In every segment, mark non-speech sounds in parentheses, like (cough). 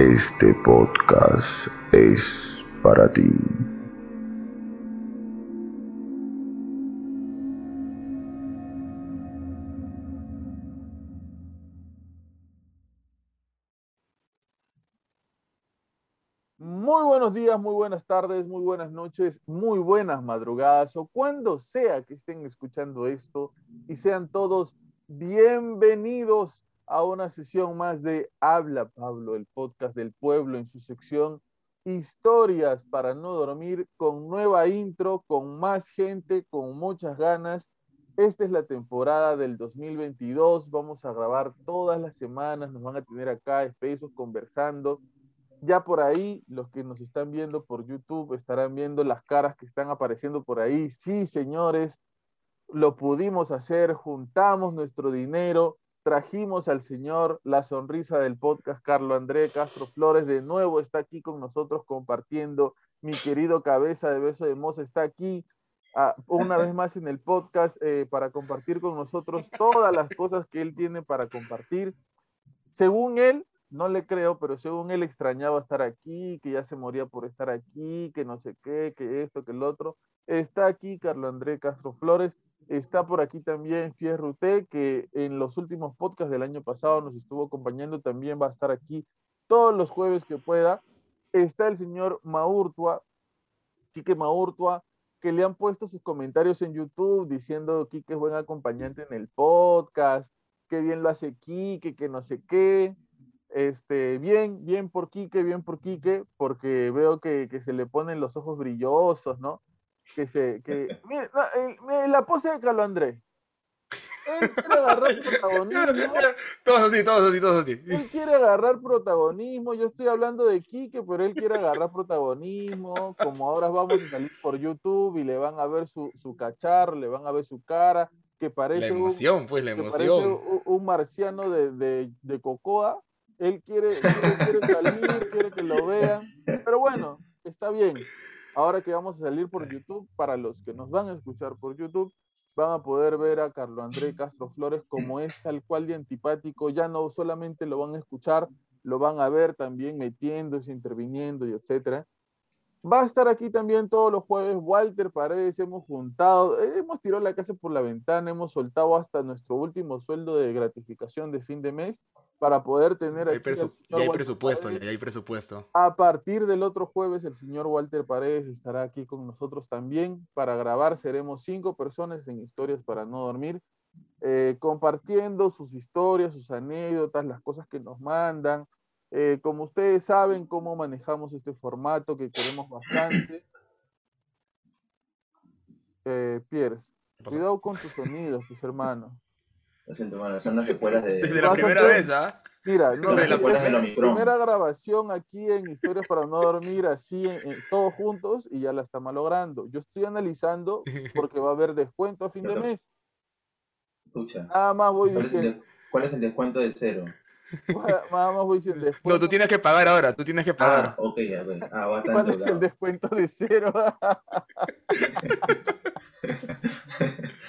este podcast es para ti. Muy buenos días, muy buenas tardes, muy buenas noches, muy buenas madrugadas o cuando sea que estén escuchando esto y sean todos bienvenidos a una sesión más de Habla Pablo, el podcast del pueblo en su sección Historias para no dormir con nueva intro, con más gente, con muchas ganas. Esta es la temporada del 2022, vamos a grabar todas las semanas, nos van a tener acá espesos conversando ya por ahí, los que nos están viendo por YouTube estarán viendo las caras que están apareciendo por ahí. Sí, señores, lo pudimos hacer, juntamos nuestro dinero, trajimos al señor la sonrisa del podcast, Carlo André Castro Flores, de nuevo está aquí con nosotros compartiendo. Mi querido cabeza de beso de moza está aquí ah, una vez más en el podcast eh, para compartir con nosotros todas las cosas que él tiene para compartir. Según él, no le creo, pero según él extrañaba estar aquí, que ya se moría por estar aquí, que no sé qué, que esto, que el otro. Está aquí Carlo André Castro Flores, está por aquí también Fierrute, que en los últimos podcasts del año pasado nos estuvo acompañando, también va a estar aquí todos los jueves que pueda. Está el señor Maurtua, Quique Maurtua, que le han puesto sus comentarios en YouTube diciendo Quique es buen acompañante en el podcast, que bien lo hace Quique, que no sé qué. Este, bien, bien por Quique, bien por Quique, porque veo que, que se le ponen los ojos brillosos, ¿no? Que se, que, mire, no, el- la pose de Carlos Andrés. Él quiere agarrar (laughs) protagonismo, Todos así, todos así, todos así. él quiere agarrar protagonismo, yo estoy hablando de Quique, pero él quiere agarrar protagonismo, como ahora vamos a salir por YouTube y le van a ver su, su cacharro, le van a ver su cara, que La parece un, emoción, pues, la emoción. un, un marciano de, de, de Cocoa. Él quiere, quiere, quiere salir, quiere que lo vean. Pero bueno, está bien. Ahora que vamos a salir por YouTube, para los que nos van a escuchar por YouTube, van a poder ver a Carlo André (clears throat) Castro Flores como es tal cual de antipático. Ya no solamente lo van a escuchar, lo van a ver también metiéndose, interviniendo y etcétera. Va a estar aquí también todos los jueves Walter Paredes, hemos juntado, eh, hemos tirado la casa por la ventana, hemos soltado hasta nuestro último sueldo de gratificación de fin de mes para poder tener Ya hay, presu- ya hay Walter presupuesto, Paredes. ya hay presupuesto. A partir del otro jueves, el señor Walter Paredes estará aquí con nosotros también para grabar. Seremos cinco personas en Historias para no dormir, eh, compartiendo sus historias, sus anécdotas, las cosas que nos mandan. Eh, como ustedes saben cómo manejamos este formato que queremos bastante. Eh, Pierre, cuidado con tus sonidos, pues hermano. Lo siento, mano, son las secuelas de. Desde la primera hacer- vez, ¿ah? Mira, no, mi Omicron. primera grabación aquí en Historias para no dormir, así en- en- todos juntos y ya la está malogrando. Yo estoy analizando (laughs) porque va a haber descuento a fin de mes. Escucha. Nada más voy ¿Cuál es, el diciendo, de- cuál es el descuento de cero? Más voy No, descuento. tú tienes que pagar ahora, tú tienes que Ah, pagar. ok, a ver. Ah, va a estar ¿Cuál es el descuento de cero? (laughs)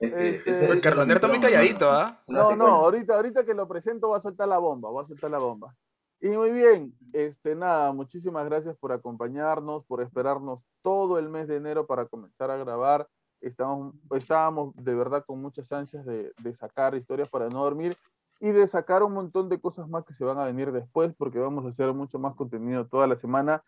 Este- ese Pues Carlos está muy calladito. ¿ah? Una No, no, ahorita, ahorita que lo presento va a soltar la bomba, va a soltar la bomba. Y muy bien, este, nada, muchísimas gracias por acompañarnos, por esperarnos todo el mes de enero para comenzar a grabar. Estamos, estábamos de verdad con muchas ansias de, de sacar historias para no dormir. Y de sacar un montón de cosas más que se van a venir después, porque vamos a hacer mucho más contenido toda la semana.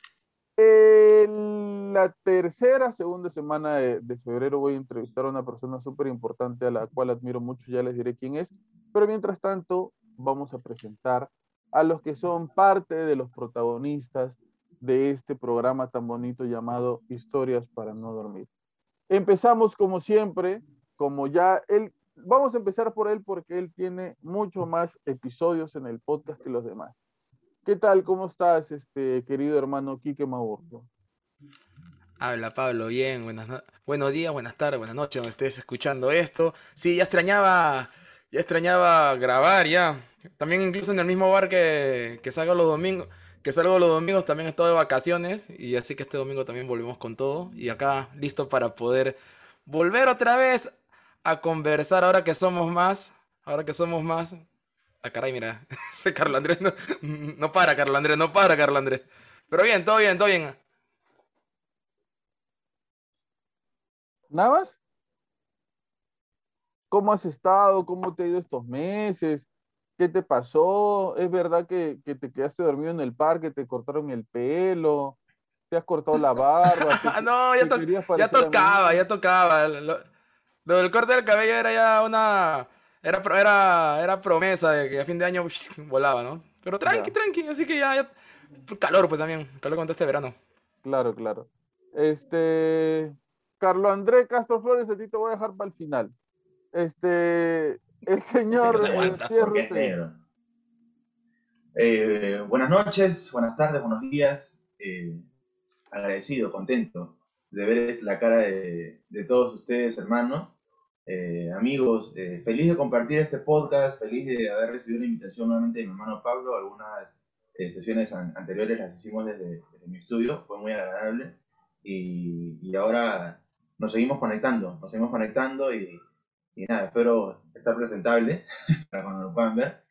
En la tercera, segunda semana de, de febrero voy a entrevistar a una persona súper importante a la cual admiro mucho, ya les diré quién es, pero mientras tanto vamos a presentar a los que son parte de los protagonistas de este programa tan bonito llamado Historias para no dormir. Empezamos como siempre, como ya él, vamos a empezar por él porque él tiene mucho más episodios en el podcast que los demás. ¿Qué tal? ¿Cómo estás, este querido hermano Quique Maurto? Habla Pablo, bien, buenos días, buenas tardes, buenas noches, donde estés escuchando esto. Sí, ya extrañaba, ya extrañaba grabar ya. También incluso en el mismo bar que, que salgo los domingos, que salgo los domingos también estoy de vacaciones y así que este domingo también volvemos con todo y acá listo para poder volver otra vez a conversar ahora que somos más, ahora que somos más. Ah, caray, mira, (laughs) ese Carlos Andrés no, no para, Carlos Andrés, no para, Carlos Andrés. Pero bien, todo bien, todo bien. ¿Nada más? ¿Cómo has estado? ¿Cómo te ha ido estos meses? ¿Qué te pasó? ¿Es verdad que, que te quedaste dormido en el parque, te cortaron el pelo, te has cortado la barba? (laughs) te- Ah, no, ya, to- ya tocaba, ya tocaba. Lo, lo del corte del cabello era ya una. Era, era, era promesa de que a fin de año volaba, ¿no? Pero tranqui, Ya. tranqui, así que ya, ya- Calor, pues también. Calor con todo este verano. Claro, claro. Este, Carlos André Castro Flores, a ti te voy a dejar para el final. Este, el (laughs) señor se aguanta. Eh, buenas noches, buenas tardes, buenos días. Eh, agradecido, contento de ver la cara de, de todos ustedes, hermanos, eh, amigos. eh, feliz de compartir este podcast, feliz de haber recibido la invitación nuevamente de mi hermano Pablo. Algunas eh, sesiones an- anteriores las hicimos desde, desde mi estudio, fue muy agradable. Y, y ahora nos seguimos conectando, nos seguimos conectando y, y nada, espero estar presentable (laughs) para cuando lo puedan ver.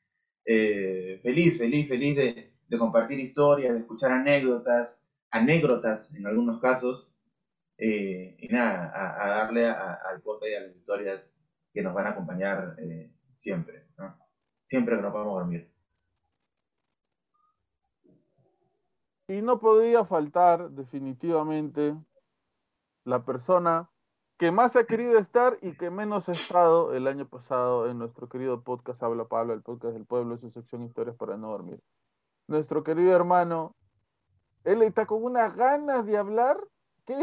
Feliz, feliz, feliz de, de compartir historias, de escuchar anécdotas, anécdotas en algunos casos, eh, y nada, a, a darle al podcast y a las historias que nos van a acompañar eh, siempre, ¿no? Siempre que no podamos dormir. Y no podría faltar definitivamente la persona que más ha querido estar y que menos ha estado el año pasado en nuestro querido podcast Habla Pablo, el podcast del pueblo, su sección Historias para no dormir. Nuestro querido hermano, él está con unas ganas de hablar. ¿Qué,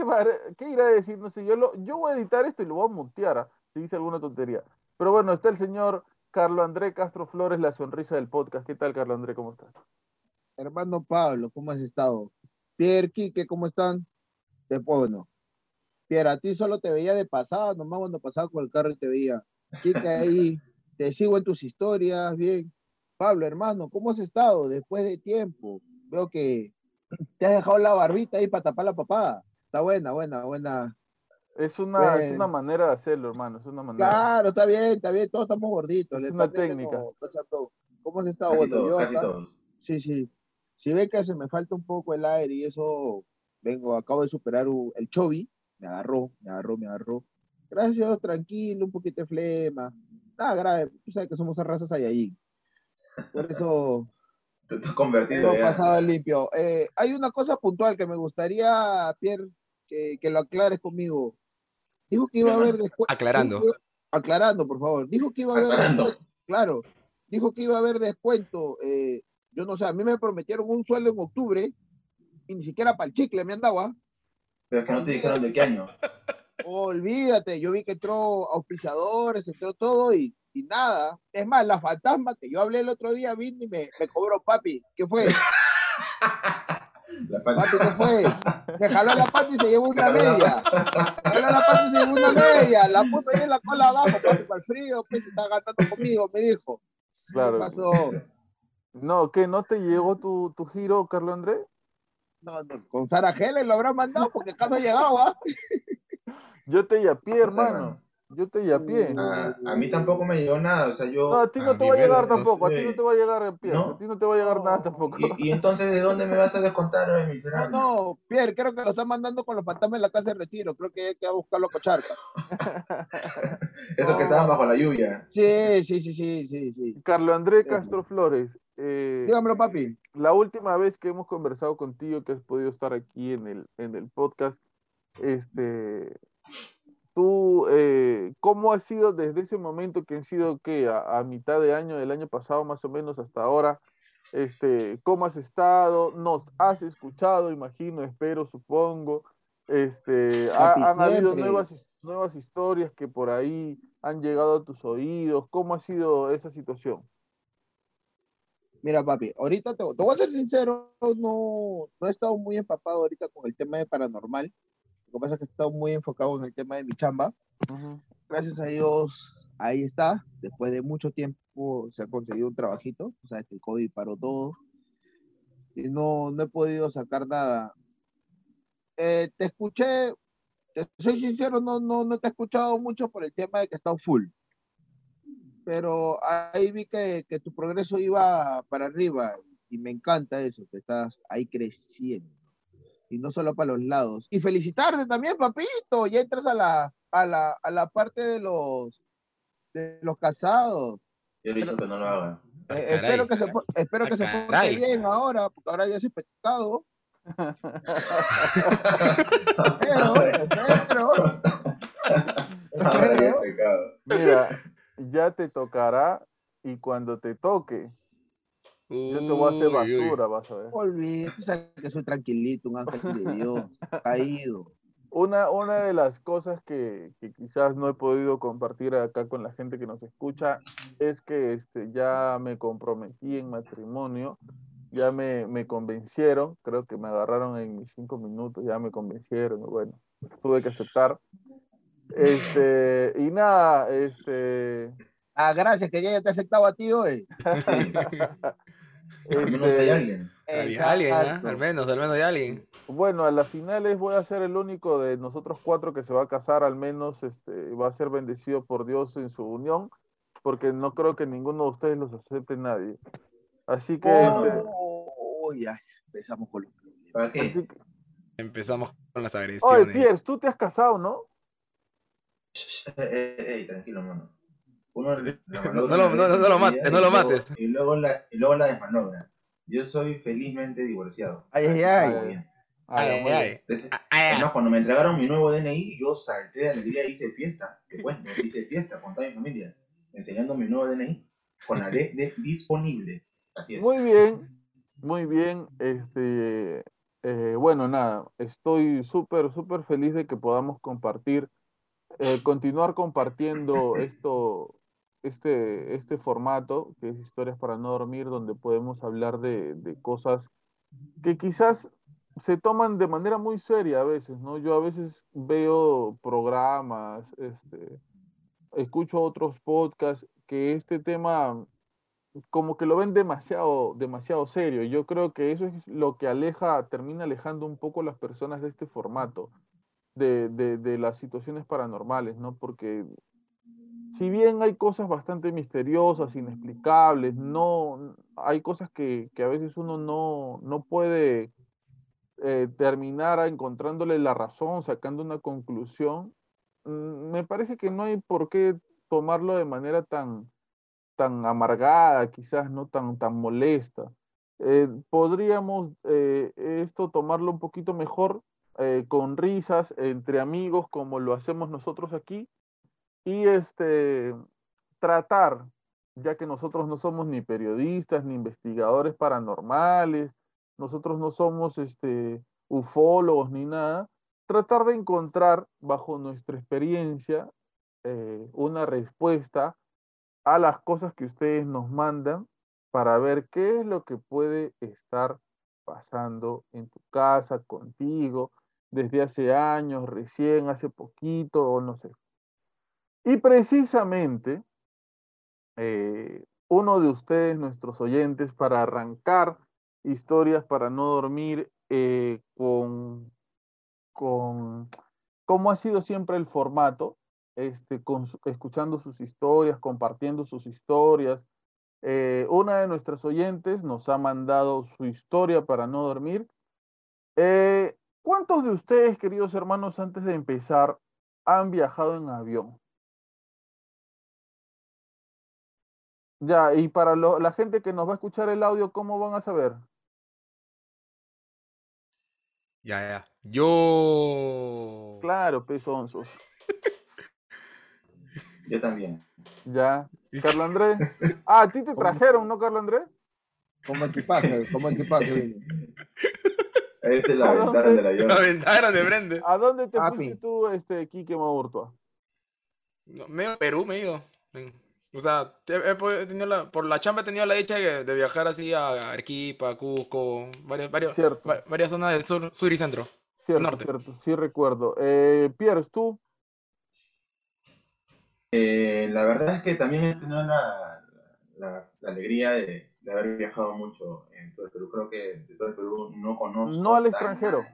irá a decir? No sé, yo, lo, yo voy a editar esto y lo voy a mutear ¿ah? si dice alguna tontería. Pero bueno, está el señor Carlo André Castro Flores, la sonrisa del podcast. ¿Qué tal, Carlo André? ¿Cómo estás? Hermano Pablo, ¿cómo has estado? Pierre, Quique, ¿cómo están? Después, bueno. Pierre, a ti solo te veía de pasada, nomás cuando pasaba con el carro y te veía. Quique, ahí, te sigo en tus historias, bien. Pablo, hermano, ¿cómo has estado después de tiempo? Veo que te has dejado la barbita ahí para tapar la papada. Está buena, buena, buena. Es una, es Bueno. una manera de hacerlo, hermano. Es una manera. Claro, está bien, está bien, todos estamos gorditos. Es una técnica. se apagó. ¿Cómo has estado? Casi Bueno, todos, yo casi todos. Sí, sí. Si ve que se me falta un poco el aire y eso, vengo, acabo de superar u- el chovi, me agarró, me agarró, me agarró. Gracias tranquilo, un poquito de flema. Nada grave, tú sabes que somos razas ahí. Por eso (laughs) Tú estás convertido ya. pasado limpio. Eh, hay una cosa puntual que me gustaría, Pierre, que, que lo aclares conmigo. Dijo que iba a haber descuento. Aclarando. Aclarando, por favor. Dijo que iba a haber Aclarando. descuento. Claro, dijo que iba a haber descuento. eh, yo no sé, a mí me prometieron un sueldo en octubre y ni siquiera para el chicle me han dado. ¿ah? Pero es que no te dijeron de qué año. Olvídate, yo vi que entró auspiciadores, entró todo y, y nada. Es más, la fantasma que yo hablé el otro día vino y me, me cobró papi. ¿Qué fue? (laughs) La ¿qué fue? Me jaló la pata y se llevó una media. Me jaló la pata y se llevó una media. La puso ahí en la cola abajo, papi, para el frío, pues se está gastando conmigo, me dijo. Claro. ¿Qué pasó? No, ¿qué? ¿No te llegó tu, tu giro, Carlo André? No, no, con Sara Helen lo habrá mandado porque acá no ha llegado, ¿ah? Yo te yapié, hermano. Yo te yapié. A, a mí tampoco me llegó nada, o sea, yo... No, a ti no a te va a llegar tampoco, a ti no te va a llegar en pie, ¿No? a ti no te va a llegar nada tampoco. Y, y entonces, ¿de dónde me vas a descontar, oye, No, miserable? no, Pierre, creo que lo están mandando con los fantasmas en la casa de retiro. Creo que hay que a buscarlo a Cocharca. (laughs) Esos que estaban bajo la lluvia. Sí, sí, sí, sí, sí, sí. Carlos Andrés Castro Flores, eh, Dígamelo, papi. la última vez que hemos conversado contigo, que has podido estar aquí en el, en el podcast, este, tú, eh, ¿cómo ha sido desde ese momento que han sido, que a, a mitad de año del año pasado más o menos hasta ahora? Este, ¿cómo has estado? ¿Nos has escuchado? Imagino, espero, supongo. Este, ha- han habido nuevas, nuevas historias que por ahí han llegado a tus oídos. ¿Cómo ha sido esa situación? Mira, papi, ahorita te, te voy a ser sincero, no, no he estado muy empapado ahorita con el tema de paranormal. Lo que pasa es que he estado muy enfocado en el tema de mi chamba. Gracias a Dios, ahí está. Después de mucho tiempo se ha conseguido un trabajito. O sea, que el COVID paró todo. Y no, no he podido sacar nada. Eh, te escuché, te soy sincero, no, no, no te he escuchado mucho por el tema de que he estado full. Pero ahí vi que, que tu progreso iba para arriba y me encanta eso, que estás ahí creciendo. Y no solo para los lados. Y felicitarte también, papito. Ya entras a la, a la, a la parte de los, de los casados. Yo he dicho que no lo haga. Eh, caray. espero que se, espero Ah, que se porte bien ahora, porque ahora ya es pescado. Espero, (laughs) espero. Ahora ya es espero. pecado. Mira, ya te tocará y cuando te toque, yo te voy a hacer Uy, uy. basura, vas a ver. Olvídate, tú sabes que soy tranquilito, un ángel de Dios, (laughs) caído. Una, una de las cosas que, que quizás no he podido compartir acá con la gente que nos escucha es que este, ya me comprometí en matrimonio, ya me, me convencieron, creo que me agarraron en mis cinco minutos, ya me convencieron, bueno, tuve que aceptar. Este, y nada, este, Ah, gracias, que ya te ha aceptado a ti hoy. (laughs) Al menos hay este, alguien. Había alguien, ¿ah? Al menos, al menos hay alguien. Bueno, a las finales voy a ser el único de nosotros cuatro que se va a casar, al menos este, va a ser bendecido por Dios en su unión, porque no creo que ninguno de ustedes los acepte nadie. Así que, este, Oh, ya, empezamos con los problemas. ¿Para qué? así que- Empezamos con las Oye, agresiones. Pierre, tú te has casado, ¿no? Eh, tranquilo, mano. Uno la No lo- no- no mates, no y lo luego- mates. Y luego la, y luego la desmalogra. Yo soy felizmente divorciado. Ay, ay, ay. Ay, Ah, ay, ay. Ah, ah, Además, cuando me entregaron mi nuevo DNI, yo salté de alegría y hice fiesta. Te cuento, hice fiesta con toda mi familia, enseñando mi nuevo DNI con la D de disponible. Así es. Muy bien, muy bien. Este, eh, bueno, nada, estoy súper, súper feliz de que podamos compartir, eh, continuar compartiendo (laughs) esto, este, este formato, que es Historias para no dormir, donde podemos hablar de, de cosas que quizás se toman de manera muy seria a veces, ¿no? Yo a veces veo programas, este, escucho otros podcasts que este tema como que lo ven demasiado, demasiado serio. Yo creo que eso es lo que aleja, termina alejando un poco las personas de este formato, de, de, de las situaciones paranormales, ¿no? Porque si bien hay cosas bastante misteriosas, inexplicables, no, hay cosas que, a veces uno no, no puede eh, terminar encontrándole la razón, sacando una conclusión, mm, me parece que no hay por qué tomarlo de manera tan, tan amargada, quizás no tan, tan molesta. Eh, podríamos eh, esto tomarlo un poquito mejor, eh, con risas entre amigos, como lo hacemos nosotros aquí, y este, tratar, ya que nosotros no somos ni periodistas ni investigadores paranormales, nosotros no somos este, ufólogos ni nada, tratar de encontrar bajo nuestra experiencia eh, una respuesta a las cosas que ustedes nos mandan para ver qué es lo que puede estar pasando en tu casa, contigo, desde hace años, recién, hace poquito, o no sé. Y precisamente, eh, uno de ustedes, nuestros oyentes, para arrancar historias para no dormir eh, con, con cómo ha sido siempre el formato, este, escuchando sus historias, compartiendo sus historias. Eh, una de nuestras oyentes nos ha mandado su historia para no dormir. Eh, ¿Cuántos de ustedes, queridos hermanos, antes de empezar, han viajado en avión? Ya, y para lo- la gente que nos va a escuchar el audio, ¿cómo van a saber? Ya, ya. Yo. Claro, pezonzos. (laughs) Yo también. Ya. Carlos Andrés. Ah, a ti te trajeron, ¿no, Carlos Andrés? Como equipaje, como equipaje. vino. (laughs) Esta es la ¿A ventana del avión. La ventana de Brende. ¿A dónde te Papi. fuiste tú, este, Quique Maurtua? No, me he ido a Perú, me he ido. En- O sea, he, podido- he tenido la- por la chamba he tenido la dicha de, de viajar así a Arequipa, Cusco, varias, varios, Cierto. va- varias zonas del sur, sur y centro. Cierto, norte. cierto, sí recuerdo. Eh, Pierre, ¿tú? Eh, la verdad es que también he tenido la, la- la alegría de, de haber viajado mucho en todo el Perú. Creo que de todo el Perú no conozco. No al extranjero.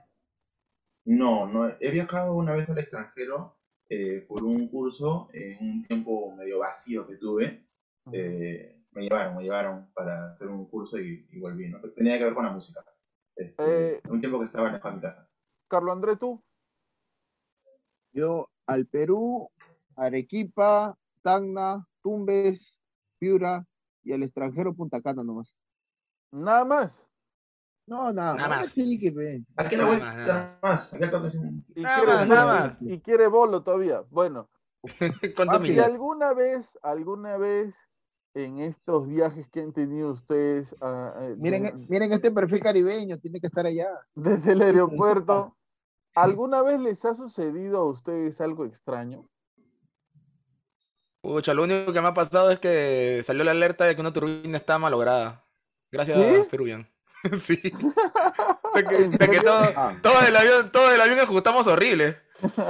No, no. He viajado una vez al extranjero eh, por un curso en un tiempo medio vacío que tuve. Eh, me llevaron, me llevaron para hacer un curso y, y volví. ¿no? Tenía que ver con la música. Este, Eh. un tiempo que estaba de mi casa. Carlos Andrés, ¿tú? Yo al Perú, Arequipa, Tacna, Tumbes, Piura y al extranjero Punta Cana nomás. Nada más. No, nada, Nada más. Sí, que ve. Aquí a la Nada vuelta, más, nada toque, sí. Y Nada quiere, más, nada más. y quiere bolo todavía. Bueno, ¿Cuántos Papi, ¿y alguna vez, alguna vez en estos viajes que han tenido ustedes ah, eh, Miren, de- miren este perfil caribeño, tiene que estar allá. desde el aeropuerto, ¿alguna vez les ha sucedido a ustedes algo extraño? Pucha, lo único que me ha pasado es que salió la alerta de que una turbina está malograda. Gracias, ¿Qué? Peruvian. (laughs) Sí. De que, (laughs) ¿En de que serio? todo, Ah, todo el avión, todo el avión ajustamos horrible.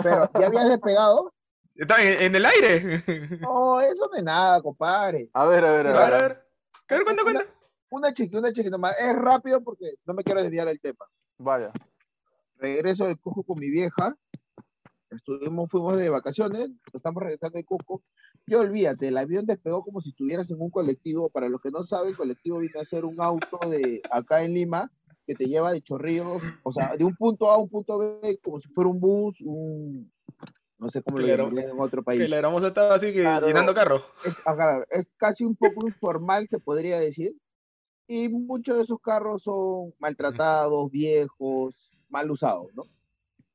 pero ya habías despegado. Está en, en el aire. No, eso no es nada, compadre. A ver, a ver, a A ver. a ver. A ver, cuenta, Una- cuenta. Una chiquita, una chiquita más. Es rápido porque no me quiero desviar del tema. Vaya. regreso de Cusco con mi vieja. Estuvimos, fuimos de vacaciones, estamos regresando de Cusco. Y olvídate, el avión despegó como si estuvieras en un colectivo. Para los que no saben, el colectivo viene a ser un auto de acá en Lima que te lleva de Chorrillos, o sea, de un punto A a un punto B, como si fuera un bus, un. No sé cómo lo llamarían en otro Que país. la hermosa estaba así que Claro. llenando carro. Es, claro, es casi un poco informal, se podría decir. Y muchos de esos carros son maltratados, viejos, mal usados, ¿no?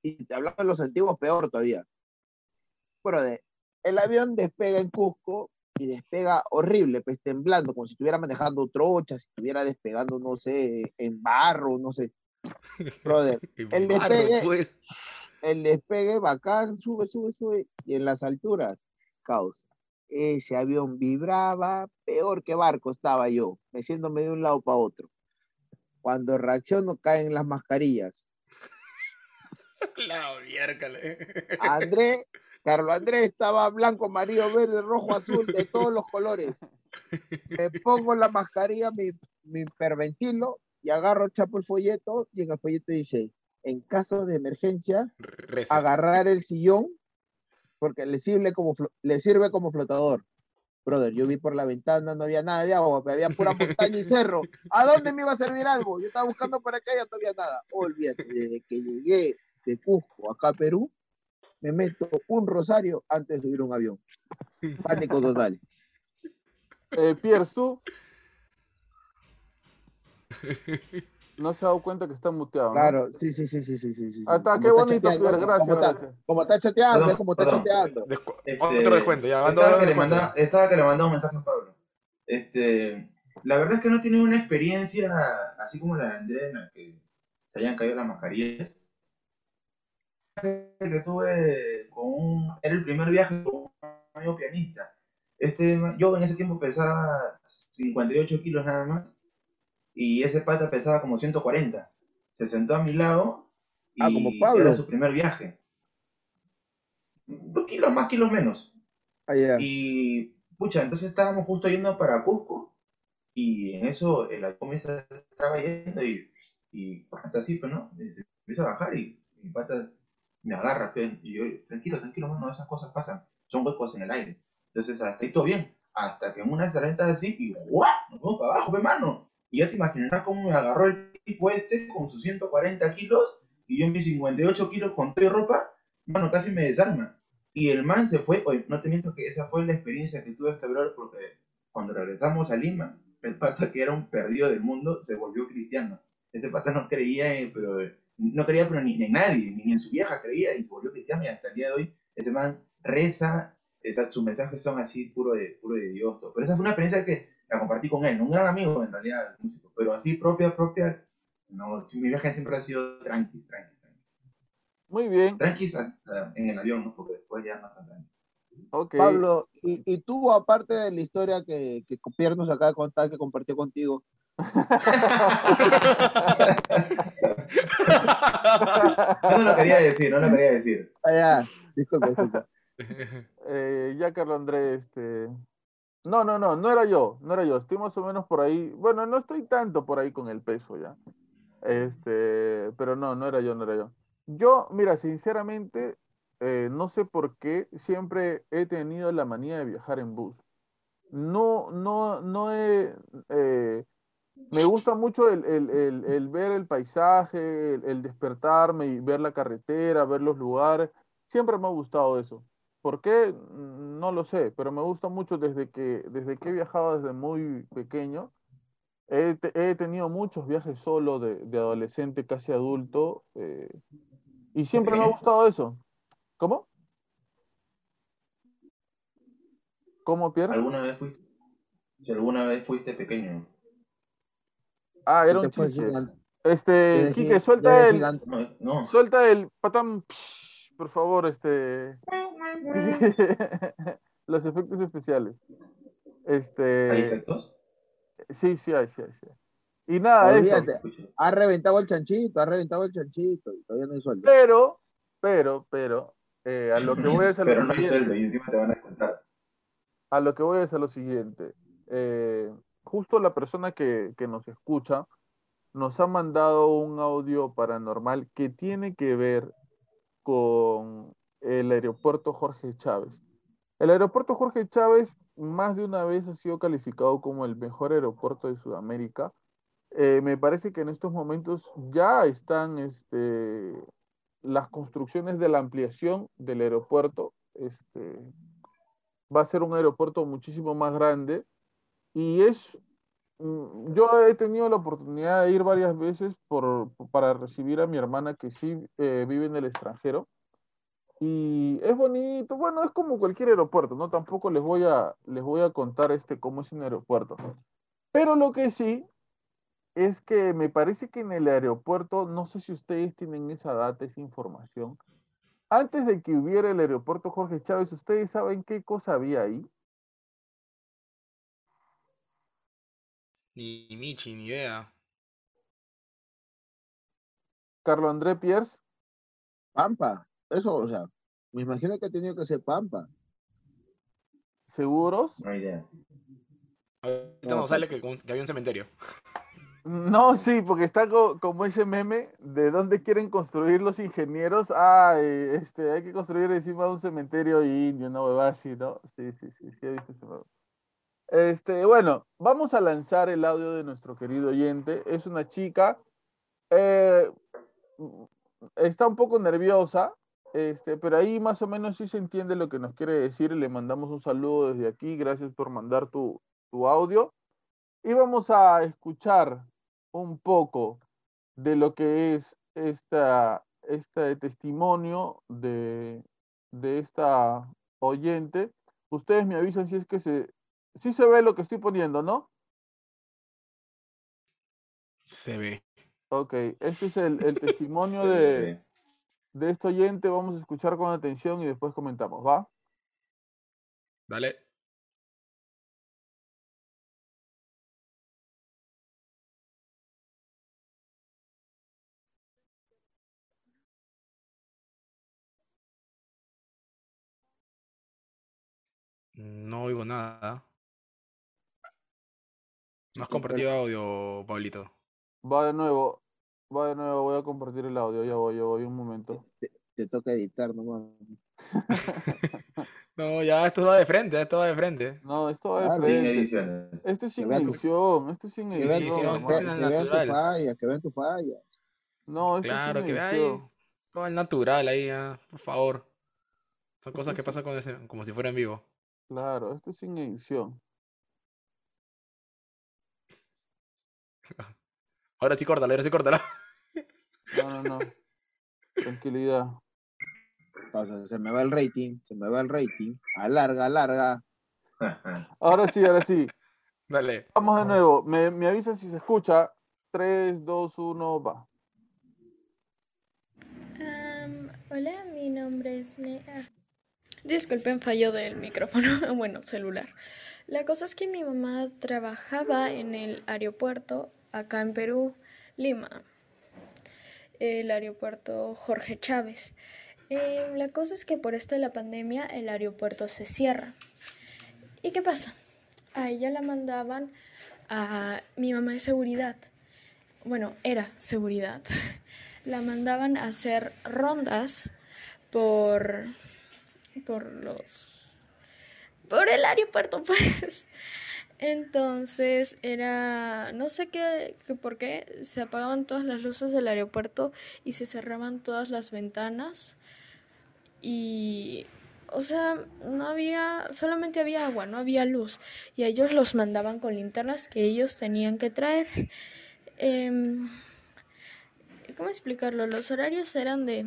Y te hablando de los antiguos, peor todavía. Pero de, el avión despega en Cusco y despega horrible, pues temblando, como si estuviera manejando trochas, si estuviera despegando, no sé, en barro, no sé. (laughs) Brother, El Barro, despegue- pues. el despegue bacán, sube, sube, sube, y en las alturas, caos. Ese avión vibraba, peor que barco estaba yo, meciéndome de un lado para otro. Cuando reacciono, caen las mascarillas. (laughs) La miércoles. André, Carlos Andrés estaba blanco, amarillo, verde, rojo, azul, de (laughs) todos los colores. Me pongo la mascarilla, mi, mi hiperventilo, y agarro, chapo el folleto, y en el folleto dice, en caso de emergencia, Reces. agarrar el sillón porque le sirve como, le sirve como flotador. Brother, yo vi por la ventana, no había nada de agua, había pura montaña y cerro. ¿A dónde me iba a servir algo? Yo estaba buscando para acá y ya no había nada. Olvídate, desde que llegué de Cusco acá a Perú, me meto un rosario antes de subir un avión. (laughs) Pánico total. Eh, Pierre, ¿tú? (laughs) No se ha dado cuenta que está muteado, ¿no? Claro, sí, sí, sí, sí, sí, sí. sí. Ah, está, qué está bonito, chateando, Pierre, gracias, Como está, gracias. como está chateando, como está perdón. chateando. Este, Otro descuento, ya. van Estaba dos que, le mandaba, estaba que le mandaba un mensaje a Pablo. Este, la verdad es que no tiene una experiencia así como la de Andrea en la que se hayan caído las mascarillas. Que tuve con un, era el primer viaje con un amigo pianista. Este, yo en ese tiempo pesaba 58 kilos nada más y ese pata pesaba como 140. Se sentó a mi lado y Ah, como Pablo. era su primer viaje. Dos kilos más, kilos menos. Ah, ya. Y, pucha, entonces estábamos justo yendo para Cusco y en eso el avión estaba yendo y, y pasa así, pues, ¿no? Se empieza a bajar y mi pata me agarra, pues, y yo, tranquilo, tranquilo, mano, esas cosas pasan. son huecos en el aire. Entonces, hasta ahí todo bien. Hasta que en una se así y ¡guau! Nos fuimos para abajo, hermano. Y ya te imaginarás cómo me agarró el tipo este con sus 140 kilos y yo mis 58 kilos con toda ropa, mano, casi me desarma. Y el man se fue, oye, no te miento que esa fue la experiencia que tuve este brother porque cuando regresamos a Lima, el pata que era un perdido del mundo se volvió cristiano. Ese pata no creía, pero no creía pero ni, en nadie, ni en su vieja creía y se volvió cristiano y hasta el día de hoy ese man reza, esas, sus mensajes son así puro de, puro de Dios. Todo. Pero esa fue una experiencia que la compartí con él, un gran amigo en realidad, músico, pero así propia, propia, no, mi viaje siempre ha sido tranqui, tranqui, tranqui. Muy bien. Tranqui en el avión, ¿no? Porque después ya no está tranqui. Okay. Pablo, y, y, tú, aparte de la historia que, que Pierre nos acaba de contar, que compartió contigo, (laughs) (laughs) no lo quería decir, no lo quería decir. Ah, ya. (laughs) Eh, ya, Carlos Andrés, este... No, no, no, no era yo, no era yo. Estoy más o menos por ahí. Bueno, no estoy tanto por ahí con el peso ya. Este, pero no, no era yo, no era yo. Yo, mira, sinceramente, eh, no sé por qué siempre he tenido la manía de viajar en bus. No, no, no he. Eh, me gusta mucho el, el, el, el ver el paisaje, el, despertarme y ver la carretera, ver los lugares. Siempre me ha gustado eso. ¿Por qué? No lo sé, pero me gusta mucho desde que, desde que he viajado desde muy pequeño. He, he tenido muchos viajes solo de, de adolescente, casi adulto, eh, y siempre me ha gustado eso. ¿Cómo? ¿Cómo, Pierre? ¿Alguna vez fuiste? Si alguna vez fuiste pequeño. Ah, era un chiste. Este, Quique, suelta el. No, no. Suelta el patán. por favor, este. (laughs) Los efectos especiales. Este. ¿Hay efectos? Sí, sí hay, sí hay, sí hay. Y nada, Olvídate, eso. Ha reventado el chanchito, ha reventado el chanchito, y todavía no hay sueldo. Pero, pero, pero, eh, a lo que voy es a lo Pero no hay sueldo y encima te van a contar. A lo que voy es a lo siguiente. Eh, justo la persona que, nos escucha nos ha mandado un audio paranormal que tiene que ver con el aeropuerto Jorge Chávez. El aeropuerto Jorge Chávez más de una vez ha sido calificado como el mejor aeropuerto de Sudamérica. Eh, me parece que en estos momentos ya están este, las construcciones de la ampliación del aeropuerto. Este, va a ser un aeropuerto muchísimo más grande y es, mm, yo he tenido la oportunidad de ir varias veces por, para recibir a mi hermana que sí eh, vive en el extranjero. Y es bonito, bueno, es como cualquier aeropuerto, ¿no? Tampoco les voy a, les voy a contar este cómo es un aeropuerto. Pero lo que sí es que me parece que en el aeropuerto, no sé si ustedes tienen esa data, esa información, antes de que hubiera el aeropuerto Jorge Chávez, ¿ustedes saben qué cosa había ahí? Ni Michi, ni idea. Carlos André Pierce. Pampa, eso, o sea, me imagino que ha tenido que ser Pampa. ¿Seguros? No hay idea. Ahorita no, sale que, que había un cementerio. No, sí, porque está co como ese meme de dónde quieren construir los ingenieros. Ah, este, hay que construir encima de un cementerio indio, no hueva así, ¿no? Sí, sí, sí, sí, he visto ese meme. Este, bueno, vamos a lanzar el audio de nuestro querido oyente. Es una chica, eh, está un poco nerviosa, este, pero ahí más o menos sí se entiende lo que nos quiere decir. Le mandamos un saludo desde aquí. Gracias por mandar tu, tu audio. Y vamos a escuchar un poco de lo que es esta, este testimonio de, de esta oyente. Ustedes me avisan si es que se, sí se ve lo que estoy poniendo, ¿no? Se ve. Ok, este es el, el (laughs) testimonio de, de este oyente. Vamos a escuchar con atención y después comentamos, ¿va? Dale. No oigo nada. No has compartido audio, Pablito. Va de nuevo, va de nuevo, voy a compartir el audio, ya voy, ya voy, un momento. Te, te toca editar nomás. (laughs) No, ya esto va de frente, esto va de frente. No, esto va de. Sin frente. ediciones. Esto es Que sin vean tu- edición, esto es sin Que vean, edición, que, que vean tu falla, que vean tu falla. No, esto es Claro, sin que vea ahí edición. todo el natural ahí, por favor. Son cosas que pasan con ese- como si fuera en vivo. Claro, esto es sin edición. Ahora sí córtala, ahora sí córtala. No, no, no. Tranquilidad. Entonces, se me va el rating, se me va el rating. Alarga, alarga. (laughs) Ahora sí, ahora sí. Dale. Vamos de nuevo. Me, me avisan si se escucha. 3, 2, 1, va. Hola, mi nombre es Nea. Disculpen, fallo del micrófono, (laughs) bueno, celular. La cosa es que mi mamá trabajaba en el aeropuerto acá en Perú, Lima, el aeropuerto Jorge Chávez. Eh, la cosa es que por esto de la pandemia el aeropuerto se cierra. ¿Y qué pasa? A ella la mandaban a mi mamá de seguridad. Bueno, era seguridad la mandaban a hacer rondas por por los por el aeropuerto (laughs) pues entonces era no sé qué, por qué se apagaban todas las luces del aeropuerto y se cerraban todas las ventanas y o sea no había solamente había agua no había luz y ellos los mandaban con linternas que ellos tenían que traer Em, ¿Cómo explicarlo? Los horarios eran de...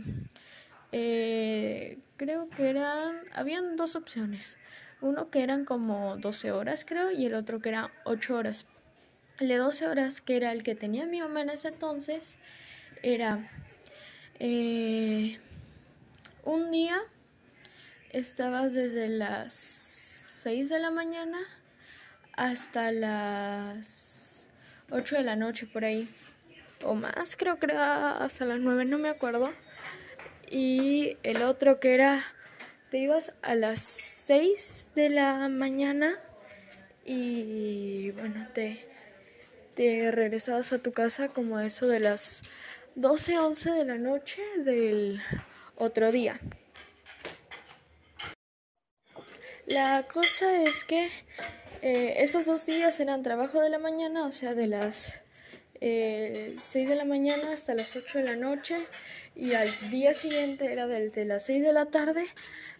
eh, creo que eran... Habían dos opciones. Uno que eran como 12 horas, creo, y el otro que era 8 horas. El de 12 horas, que era el que tenía mi mamá en ese entonces, era... eh, un día estabas desde las 6 de la mañana hasta las 8 de la noche por ahí. O más, creo que era hasta las 9, no me acuerdo. Y el otro que era, te ibas a las 6 de la mañana y bueno, te, te regresabas a tu casa como a eso de las 12, 11 de la noche del otro día. La cosa es que eh, esos dos días eran trabajo de la mañana, o sea, de las eh, 6 de la mañana hasta las 8 de la noche. Y al día siguiente era desde las 6 de la tarde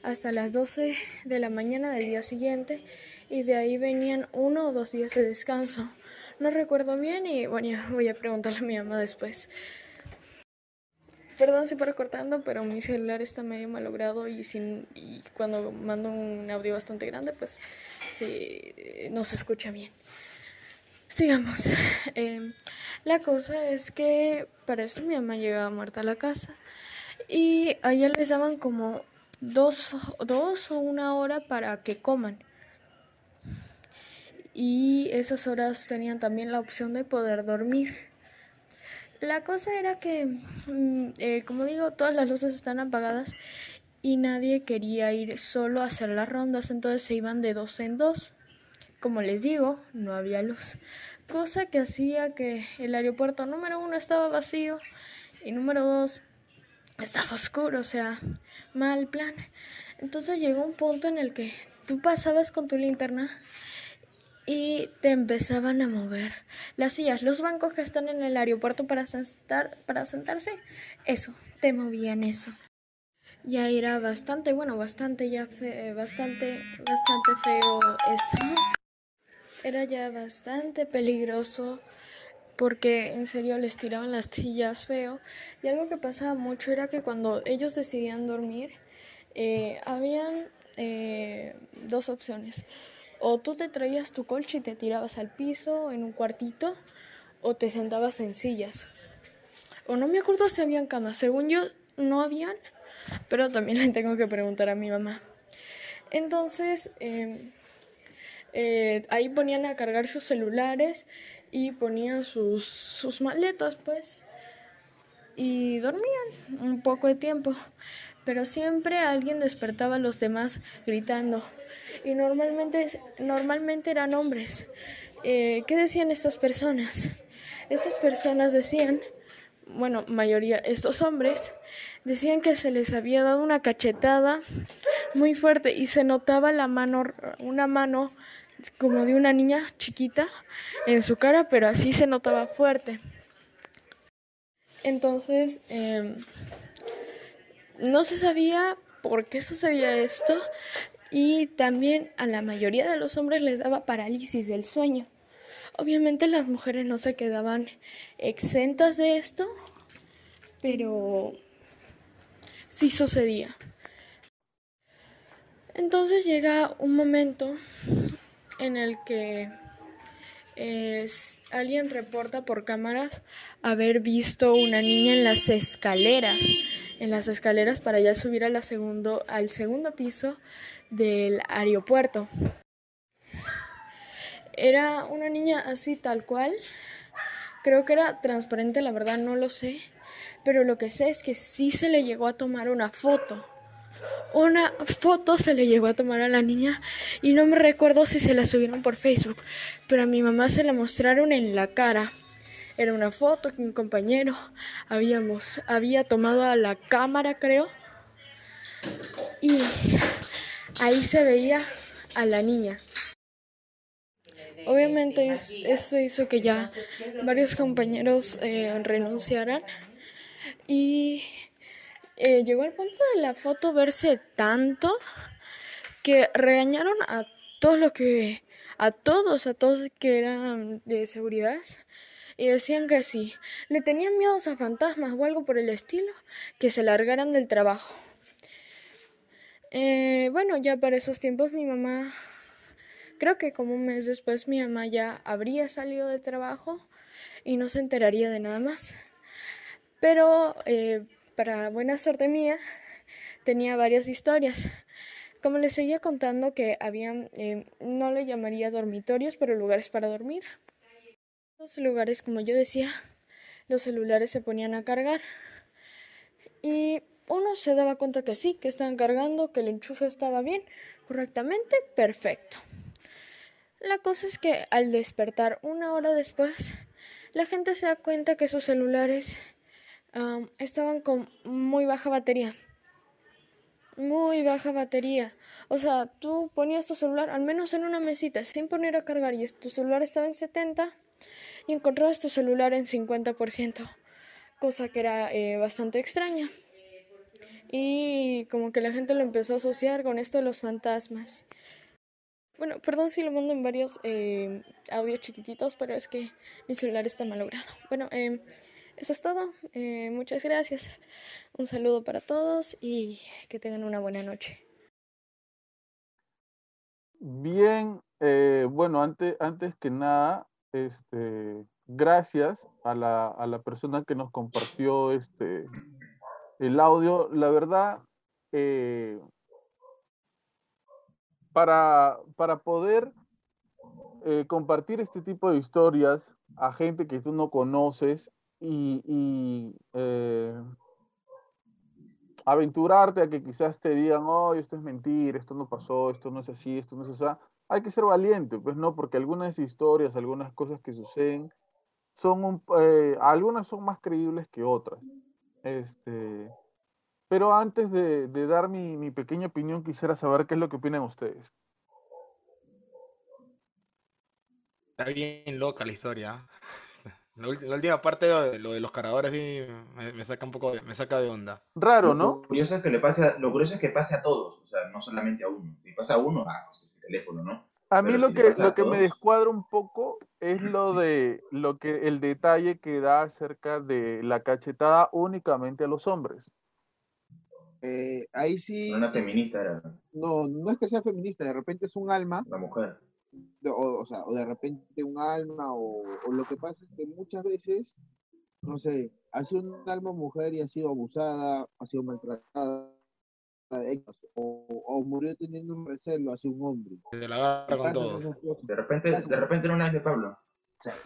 hasta las 12 de la mañana del día siguiente. Y de ahí venían uno o dos días de descanso. No recuerdo bien y bueno, voy a preguntarle a mi mamá después. Perdón si paro cortando, pero mi celular está medio malogrado y, sin, y cuando mando un audio bastante grande, pues sí, no se escucha bien. Sigamos. (laughs) Eh, la cosa es que para esto mi mamá llegaba muerta a la casa y a ella les daban como dos, dos o una hora para que coman. Y esas horas tenían también la opción de poder dormir. La cosa era que, mm, eh, como digo, todas las luces están apagadas y nadie quería ir solo a hacer las rondas, entonces se iban de dos en dos. Como les digo, no había luz, cosa que hacía que el aeropuerto número uno estaba vacío y número dos estaba oscuro, o sea, mal plan. Entonces llegó un punto en el que tú pasabas con tu linterna y te empezaban a mover las sillas, los bancos que están en el aeropuerto para, sentar, para sentarse, eso, te movían eso. Ya era bastante, bueno, bastante ya fe, bastante, bastante feo esto. Era ya bastante peligroso porque en serio les tiraban las sillas feo. Y algo que pasaba mucho era que cuando ellos decidían dormir, eh, habían eh, dos opciones. O tú te traías tu colcha y te tirabas al piso en un cuartito, o te sentabas en sillas. O no me acuerdo si habían camas. Según yo, no habían, pero también le tengo que preguntar a mi mamá. Entonces, eh, eh, ahí ponían a cargar sus celulares y ponían sus, sus maletas, pues, y dormían un poco de tiempo. Pero siempre alguien despertaba a los demás gritando. Y normalmente, normalmente eran hombres. Eh, ¿Qué decían estas personas? Estas personas decían, bueno, mayoría, estos hombres, decían que se les había dado una cachetada muy fuerte y se notaba la mano, una mano como de una niña chiquita en su cara, pero así se notaba fuerte. Entonces, em, no se sabía por qué sucedía esto y también a la mayoría de los hombres les daba parálisis del sueño. Obviamente las mujeres no se quedaban exentas de esto, pero sí sucedía. Entonces llega un momento en el que alguien reporta por cámaras haber visto una niña en las escaleras, en las escaleras para ya subir segundo, al segundo piso del aeropuerto. Era una niña así tal cual. Creo que era transparente, la verdad no lo sé. Pero lo que sé es que sí se le llegó a tomar una foto. Una foto se le llegó a tomar a la niña y no me recuerdo si se la subieron por Facebook, pero a mi mamá se la mostraron en la cara. Era una foto que un compañero habíamos, había tomado a la cámara, creo. Y ahí se veía a la niña. Obviamente eso hizo que ya varios compañeros eh, renunciaran y eh, llegó el punto de la foto verse tanto que regañaron a todos los que a todos, a todos que eran de seguridad y decían que si le tenían miedos a fantasmas o algo por el estilo, que se largaran del trabajo. Eh, bueno, ya para esos tiempos mi mamá Creo que como un mes después mi mamá ya habría salido de trabajo y no se enteraría de nada más. Pero eh, para buena suerte mía, tenía varias historias. Como les seguía contando que habían, eh, no le llamaría dormitorios, pero lugares para dormir. Los lugares, como yo decía, los celulares se ponían a cargar. Y uno se daba cuenta que sí, que estaban cargando, que el enchufe estaba bien, correctamente, perfecto. La cosa es que al despertar una hora después, la gente se da cuenta que sus celulares estaban con muy baja batería. Muy baja batería. O sea, tú ponías tu celular al menos en una mesita sin poner a cargar y tu celular estaba en 70 y encontrabas tu celular en 50%, cosa que era eh, bastante extraña. Y como que la gente lo empezó a asociar con esto de los fantasmas. Bueno, perdón si lo mando en varios eh, audios chiquititos, pero es que mi celular está malogrado. Bueno, eh, eso es todo. Eh, muchas gracias. Un saludo para todos y que tengan una buena noche. Bien, eh, bueno, antes, antes que nada, este, gracias a la, a la persona que nos compartió este, el audio. La verdad, eh, para, para poder compartir este tipo de historias a gente que tú no conoces y, eh, aventurarte a que quizás te digan, oh, esto es mentira, esto no pasó, esto no es así, esto no es así, hay que ser valiente, pues no, porque algunas historias, algunas cosas que suceden, son un, eh, algunas son más creíbles que otras. Este, pero antes de, dar mi, pequeña opinión, quisiera saber qué es lo que opinan ustedes. Está bien loca la historia. La, última parte, de lo de los cargadores, sí me, saca un poco de, me saca de onda. Raro, ¿no? Lo curioso es que le pase lo curioso es que pase a todos, o sea, no solamente a uno. Si pasa a uno, ah, pues es el teléfono, ¿no? A mí lo que, lo que me descuadra un poco es (clears throat) lo de lo que el detalle que da acerca de la cachetada únicamente a los hombres. Eh, ahí sí. Una feminista era. No, no es que sea feminista, de repente es un alma. La mujer. O, sea, o de repente un alma, o, lo que pasa es que muchas veces, no sé, ha sido un alma mujer y ha sido abusada, ha sido maltratada, o, o murió teniendo un recelo hacia un hombre. De la con De repente, de repente no es de Pablo.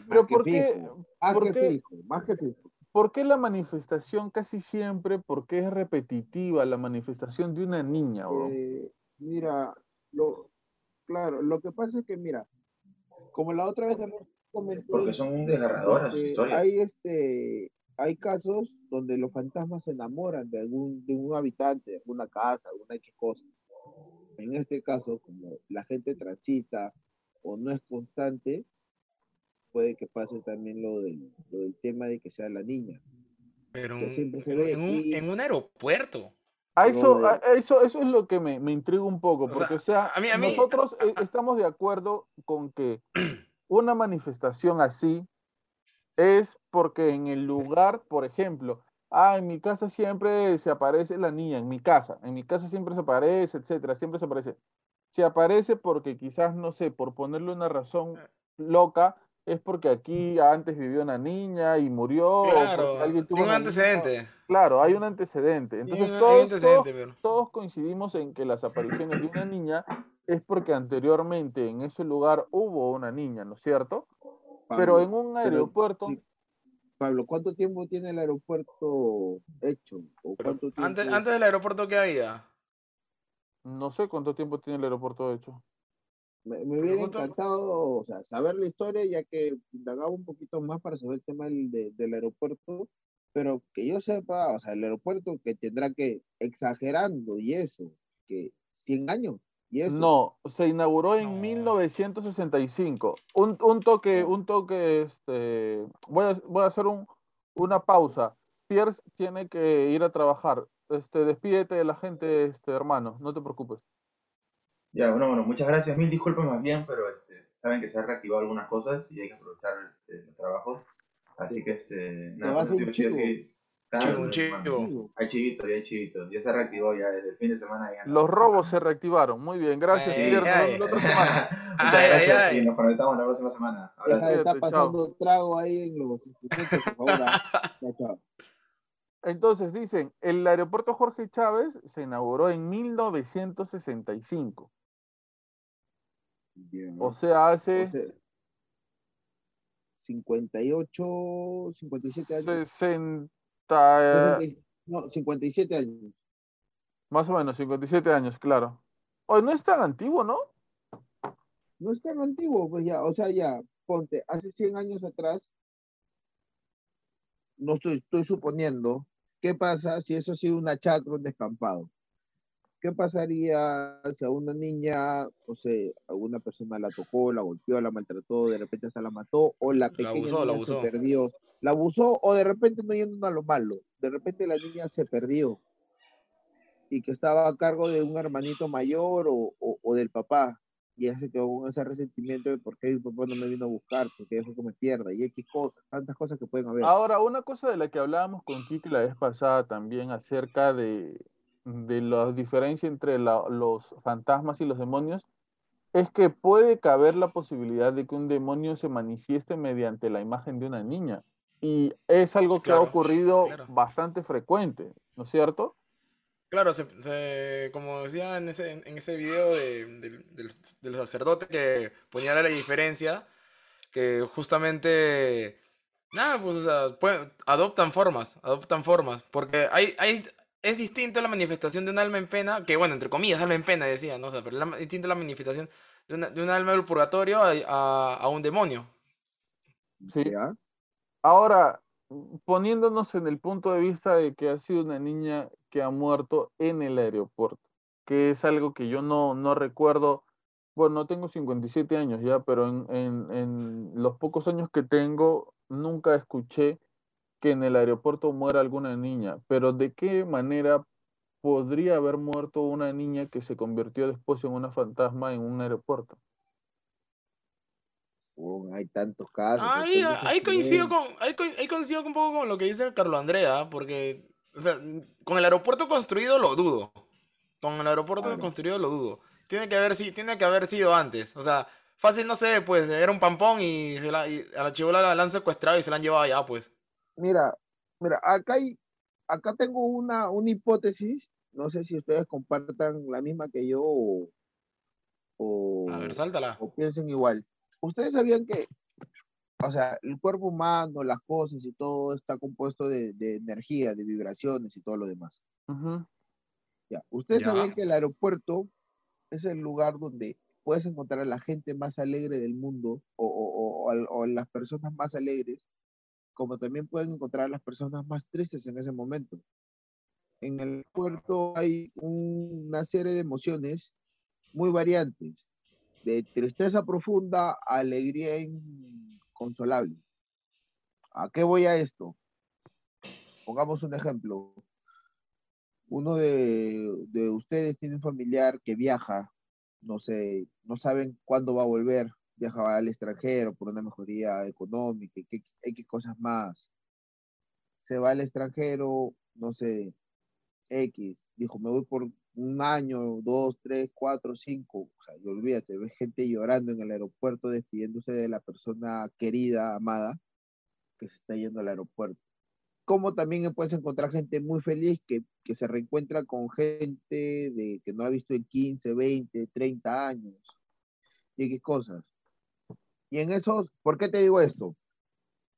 Pero ¿por qué? Más que fijo, más que fijo. ¿Por qué la manifestación casi siempre, por qué es repetitiva la manifestación de una niña? Eh, mira, lo, claro, lo que pasa es que, mira, como la otra vez hemos comentado... Porque son desgarradoras sus historias. Hay, este, hay casos donde los fantasmas se enamoran de algún de un habitante, de alguna casa, de alguna X cosa. en este caso, como la gente transita o no es constante, puede que pase también lo del, lo del tema de que sea la niña. Pero que un- siempre se en, un, en un aeropuerto. A eso, a- eso, eso es lo que me, me intriga un poco, O sea, porque o sea, a mí- a mí- nosotros eh, estamos de acuerdo con que (clears throat) una manifestación así es porque en el lugar, por ejemplo, ah, en mi casa siempre se aparece la niña, en mi casa, en mi casa siempre se aparece, etcétera, siempre se aparece. Se aparece porque quizás, no sé, por ponerle una razón loca, es porque aquí antes vivió una niña y murió, Claro, alguien tuvo un niña. antecedente. Claro, hay un antecedente. Entonces un- todos, antecedente, todos, pero- todos coincidimos en que las apariciones de una niña es porque anteriormente en ese lugar hubo una niña, ¿no es cierto? Pero en un aeropuerto. Pablo, ¿cuánto tiempo tiene el aeropuerto hecho? ¿O Pero cuánto tiempo? antes, antes del aeropuerto que había. no sé cuánto tiempo tiene el aeropuerto hecho. Me, me hubiera encantado, o sea, saber la historia, ya que indagaba un poquito más para saber el tema del, de- del aeropuerto, pero que yo sepa, o sea, el aeropuerto que tendrá que, exagerando y eso, que 100 años, y eso. No, se inauguró en No. 1965. Un, un toque, un toque, este, voy a, voy a hacer un, una pausa. Pierce tiene que ir a trabajar. Este, despídete de la gente, este, hermano, no te preocupes. Ya, bueno, bueno, muchas gracias. Mil disculpas más bien, pero este, saben que se han reactivado algunas cosas y hay que aprovechar este, los trabajos. Así que, este, nada, pues, un chivo. así. Claro, chivo. Hay chivito, ya hay chivito. Ya se reactivó ya desde el fin de semana. Ya Los robos se reactivaron. Muy bien, gracias, Ay, Pierre. Nos ay, vemos la otra semana. (laughs) Muchas Ay, gracias ay. y nos conectamos la próxima semana. Cuídate, chao. pasando trago ahí en los instrumentos, por favor. chao. Entonces dicen, el aeropuerto Jorge Chávez se inauguró en 1965. O sea, hace O sea, 58, 57 años. 60, 60 y- no, 57 años. más o menos, 57 años, claro. Hoy no es tan antiguo, ¿no? No es tan antiguo, pues ya, o sea, ya, ponte, hace 100 años atrás, no estoy, estoy suponiendo, ¿qué pasa si eso ha sido una chacra, un descampado? ¿Qué pasaría si a una niña, no sé, alguna persona la tocó, la golpeó, la maltrató, de repente hasta la mató, o la pequeña abusó, la niña se abusó. perdió, la abusó, o de repente no yendo a lo malo, de repente la niña se perdió y que estaba a cargo de un hermanito mayor o, o- o del papá, y ya se quedó con ese resentimiento de por qué mi papá no me vino a buscar, por qué dejó que me pierda, y X cosas, tantas cosas que pueden haber. Ahora, una cosa de la que hablábamos con Kiki la vez pasada también acerca de, de la diferencia entre la- los fantasmas y los demonios, es que puede caber la posibilidad de que un demonio se manifieste mediante la imagen de una niña. Y es algo que ha Claro, ocurrido claro. bastante frecuente, ¿no es cierto? Claro, se, se- como decía en ese, en ese video de, del- del- del sacerdote que ponía la diferencia, que justamente, nada, pues, o sea, pueden- adoptan formas, adoptan formas, porque hay, hay, es distinto la manifestación de un alma en pena, que bueno, entre comillas, alma en pena decía, ¿no? O sea, pero es distinto la manifestación de, una- de un alma del purgatorio a, a- a un demonio. Sí. ¿Ya? Ahora, poniéndonos en el punto de vista de que ha sido una niña que ha muerto en el aeropuerto, que es algo que yo no, no recuerdo, bueno, no tengo 57 años ya, pero en, en- en los pocos años que tengo, nunca escuché que en el aeropuerto muera alguna niña, pero ¿de qué manera podría haber muerto una niña que se convirtió después en una fantasma en un aeropuerto? Oh, hay tantos casos. Ahí, ahí coincido con, ahí, coi- ahí coincido un poco con lo que dice Carlos Andrea, porque, o sea, con el aeropuerto construido lo dudo. Con el aeropuerto Claro. construido lo dudo. Tiene que haber, si- tiene que haber sido antes. O sea, fácil, no sé, pues, era un pampón y, se la, y a la chivola la, la han secuestrado y se la han llevado allá, pues. Mira, mira, acá hay, acá tengo una, una hipótesis, no sé si ustedes compartan la misma que yo o, o- A ver, sáltala. o piensen igual. Ustedes sabían que, o sea, el cuerpo humano, las cosas y todo está compuesto de, de energía, de vibraciones y todo lo demás. Ya. Ustedes Ya. sabían que el aeropuerto es el lugar donde puedes encontrar a la gente más alegre del mundo o, o- o- o o las personas más alegres, como también pueden encontrar las personas más tristes en ese momento. en el puerto hay una serie de emociones muy variantes, de tristeza profunda a alegría inconsolable. ¿A qué voy a esto? Pongamos un ejemplo. Uno de, de ustedes tiene un familiar que viaja, no sé, no saben cuándo va a volver, viaja al extranjero por una mejoría económica, y qué cosas más. Se va al extranjero, no sé, X, dijo, me voy por un año, dos, tres, cuatro, cinco, o sea, y olvídate, ves gente llorando en el aeropuerto despidiéndose de la persona querida, amada, que se está yendo al aeropuerto. Como también puedes encontrar gente muy feliz que, que se reencuentra con gente de, que no ha visto en 15, 20, 30 años, y qué cosas. Y en esos, ¿por qué te digo esto?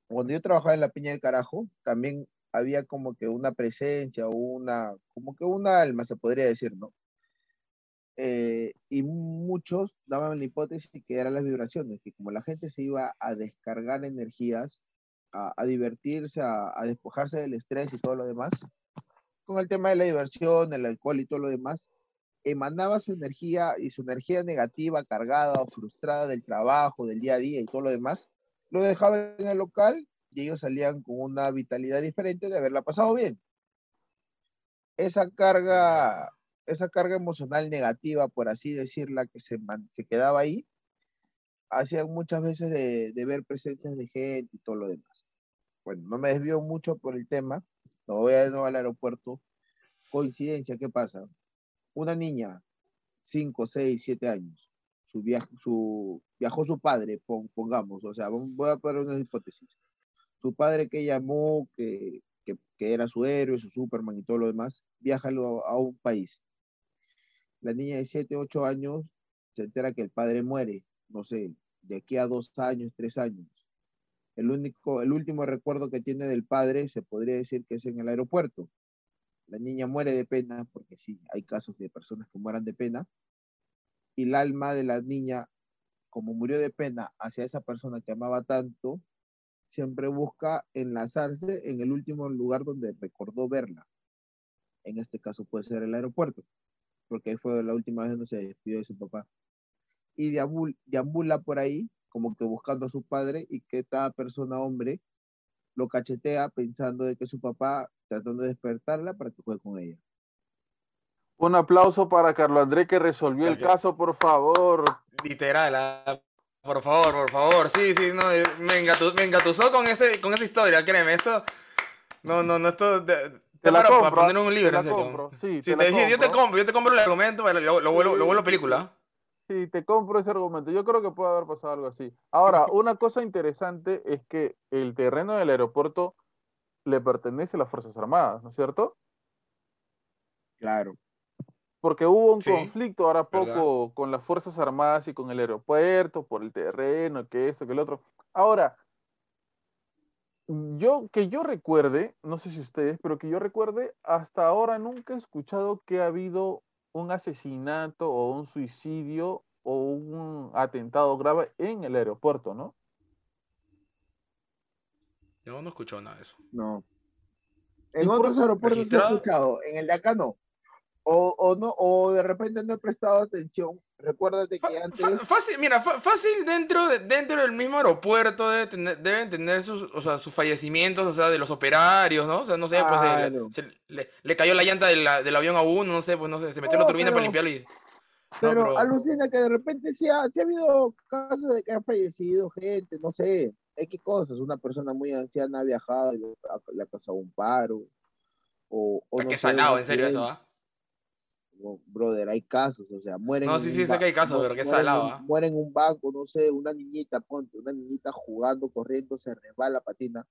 Cuando yo trabajaba en la Piña del Carajo, también había como que una presencia una, como que un alma, se podría decir, ¿no? Eh, y muchos daban la hipótesis que eran las vibraciones, que como la gente se iba a descargar energías, a, divertirse, a, a, despojarse del estrés y todo lo demás, con el tema de la diversión, el alcohol y todo lo demás, emanaba su energía y su energía negativa, cargada o frustrada del trabajo, del día a día y todo lo demás, lo dejaba en el local y ellos salían con una vitalidad diferente de haberla pasado bien. Esa carga, esa carga emocional negativa, por así decirla, que se, se quedaba ahí, hacían muchas veces de, de, ver presencias de gente y todo lo demás. Bueno, no me desvío mucho por el tema, no voy a nuevo al aeropuerto. Coincidencia, ¿qué pasa? Una niña, 5, 6, 7 años, su viaje, su, viajó su padre, pongamos, o sea, voy a poner una hipótesis su padre que llamó, que, que, era su héroe, su Superman y todo lo demás, viaja a un país. La niña de 7, 8 años se entera que el padre muere, no sé, de aquí a dos años, tres años. El, único, el último recuerdo que tiene del padre se podría decir que es en el aeropuerto. La niña muere de pena, porque sí, hay casos de personas que mueran de pena, y el alma de la niña, como murió de pena hacia esa persona que amaba tanto, siempre busca enlazarse en el último lugar donde recordó verla. En este caso puede ser el aeropuerto, porque ahí fue la última vez donde se despidió de su papá. Y deambula por ahí, como que buscando a su padre, y que esta persona, hombre, lo cachetea pensando de que su papá, tratando de despertarla para que juegue con ella. Un aplauso para Carlos André que resolvió el caso, por favor. Literal, ah, por favor, por favor. Sí, sí, no, eh, me, engatusó, con, ese, con esa historia, créeme. Esto. No, no, no, esto. De, te la para, compro, poner un libro, te la en serio. compro. Sí, sí te te, la yo te compro. compro, yo te compro el argumento, pero lo, lo, vuelvo, lo vuelvo película. Sí, te compro ese argumento. Yo creo que puede haber pasado algo así. Ahora, (laughs) una cosa interesante es que el terreno del aeropuerto le pertenece a las Fuerzas Armadas, ¿no es cierto? Claro. Porque hubo un Sí, conflicto ahora ¿verdad? poco con las Fuerzas Armadas y con el aeropuerto, por el terreno, que esto, que el otro. Ahora, yo, que yo recuerde, no sé si ustedes, pero que yo recuerde, hasta ahora nunca he escuchado que ha habido un asesinato o un suicidio o un atentado grave en el aeropuerto, ¿no? Yo no escucho nada de eso. No. ¿Y En otros aeropuertos sí he escuchado, en el de acá no. O, o no, o de repente no he prestado atención. Recuérdate que fa- antes. fácil, mira, fa- fácil dentro, de- dentro del mismo aeropuerto debe tener- deben tener sus, o sea, sus fallecimientos, o sea, de los operarios, ¿no? O sea, no sé, pues se le- Claro. se le, le cayó la llanta de la- del avión a uno, no sé, pues no sé, se metió en la No, turbina para limpiarlo y... No, Pero pero- alucina que de repente sí ha, sí ha habido casos de que ha fallecido gente, no sé, X cosas. Una persona muy anciana ha viajado y le ha, causado un paro. O, o no sé, salado, en serio eso. ¿ah? Brother, hay casos, o sea, mueren No, en sí, sí, sé que hay casos, pero en salado, ¿ah? mueren en un banco, no sé, una niñita, ponte, una niñita jugando, corriendo, se resbala, patina.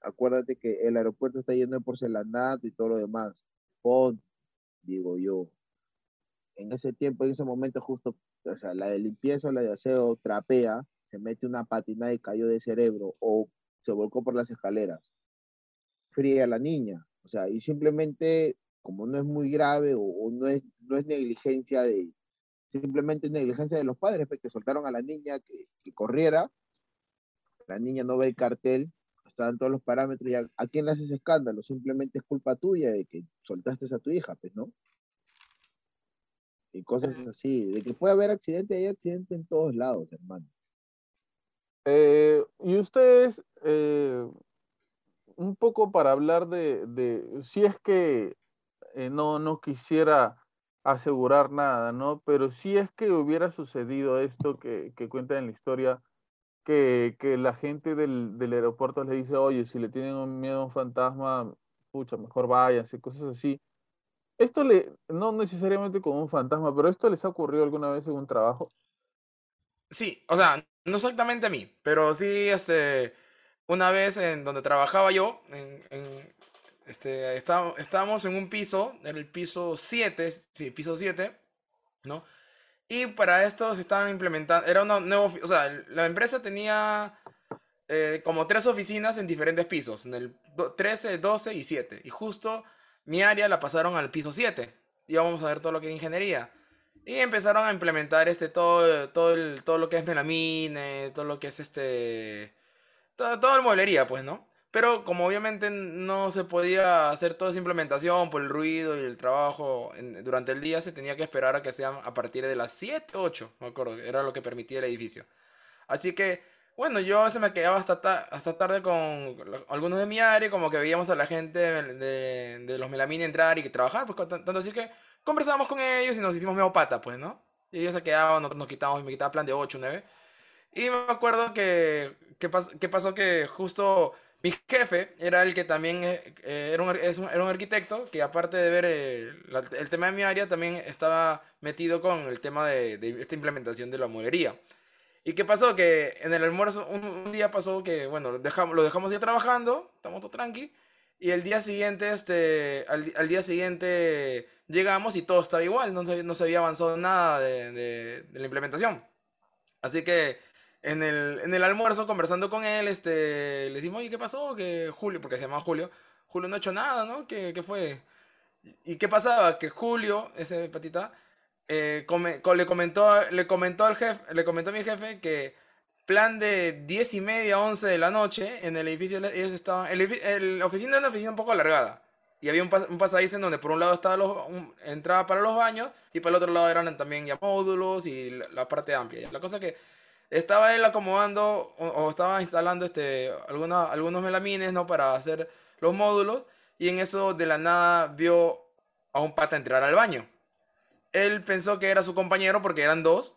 Acuérdate que el aeropuerto está lleno de porcelanato y todo lo demás. Ponte, digo yo. En ese tiempo, en ese momento justo, o sea, la de limpieza la de aseo trapea, se mete una patina y cayó de cerebro o se volcó por las escaleras. Fría la niña. O sea, y simplemente, como no es muy grave o, o no, es, no es negligencia de, simplemente es negligencia de los padres, pues, que soltaron a la niña que, que corriera, la niña no ve el cartel, estaban todos los parámetros y a, ¿a quién le haces escándalo, simplemente es culpa tuya de que soltaste a tu hija, pues, ¿no? Y cosas así, de que puede haber accidente, hay accidente en todos lados, hermano. Eh, y ustedes, eh, un poco para hablar de, si es que eh, no, no quisiera asegurar nada, ¿no? Pero si es que hubiera sucedido esto que, que cuenta en la historia, que, que la gente del, del aeropuerto le dice, oye, si le tienen un miedo a un fantasma, pucha, mejor váyanse, cosas así. Esto le, no necesariamente con un fantasma, pero esto les ha ocurrido alguna vez en un trabajo. Sí, o sea, no exactamente a mí, pero sí, este, una vez en donde trabajaba yo, en, en- este, está- estábamos en un piso, en el piso 7, sí, piso 7, ¿no? Y para esto se estaban implementando, era una nueva, o sea, la empresa tenía eh, como tres oficinas en diferentes pisos, en el do- 13, 12 y 7. Y justo mi área la pasaron al piso 7. Íbamos a ver todo lo que era ingeniería. Y empezaron a implementar este todo, todo, el, todo lo que es melamine, todo lo que es este. Todo, todo el mueblería, pues, ¿no? Pero como obviamente no se podía hacer toda esa implementación por el ruido y el trabajo en- durante el día, se tenía que esperar a que sean a partir de las 7, 8, me acuerdo, era lo que permitía el edificio. Así que, bueno, yo a veces me quedaba hasta, ta- hasta tarde con algunos de mi área, como que veíamos a la gente de, de- de los melamine entrar y trabajar, pues tanto así que conversábamos con ellos y nos hicimos medio pata, pues, ¿no? Y ellos se quedaban, nosotros nos quitábamos, y me quitaba plan de 8, 9. Y me acuerdo que, que, pas- que pasó que justo mi jefe era el que también eh, eh, era, un, era un arquitecto que aparte de ver eh, el tema de mi área, también estaba metido con el tema de, de esta implementación de la mueblería. ¿Y qué pasó? Que en el almuerzo, un, un día pasó que, bueno, dejamos, lo dejamos ya trabajando, estamos todo tranqui, y el día siguiente, este, al, al día siguiente llegamos y todo estaba igual, no se, no se había avanzado nada de, de- de la implementación. Así que en el, en el almuerzo, conversando con él, este, le decimos, oye, ¿qué pasó? Que Julio, porque se llama Julio, Julio no ha hecho nada, ¿no? ¿Qué, qué fue? ¿Y qué pasaba? Que Julio, ese patita, eh, come- co- le comentó, le comentó al jefe, le comentó a mi jefe que plan de 10 y media, 11 de la noche, en el edificio, ellos estaban, el, el- oficina era una oficina un poco alargada. Y había un, pas- un pasadizo en donde por un lado estaba los, entraba para los baños y para el otro lado eran también ya módulos y la, parte amplia. La cosa que estaba él acomodando o, estaba instalando este, alguna- algunos melamines, ¿no? Para hacer los módulos y en eso de la nada vio a un pata entrar al baño. Él pensó que era su compañero porque eran dos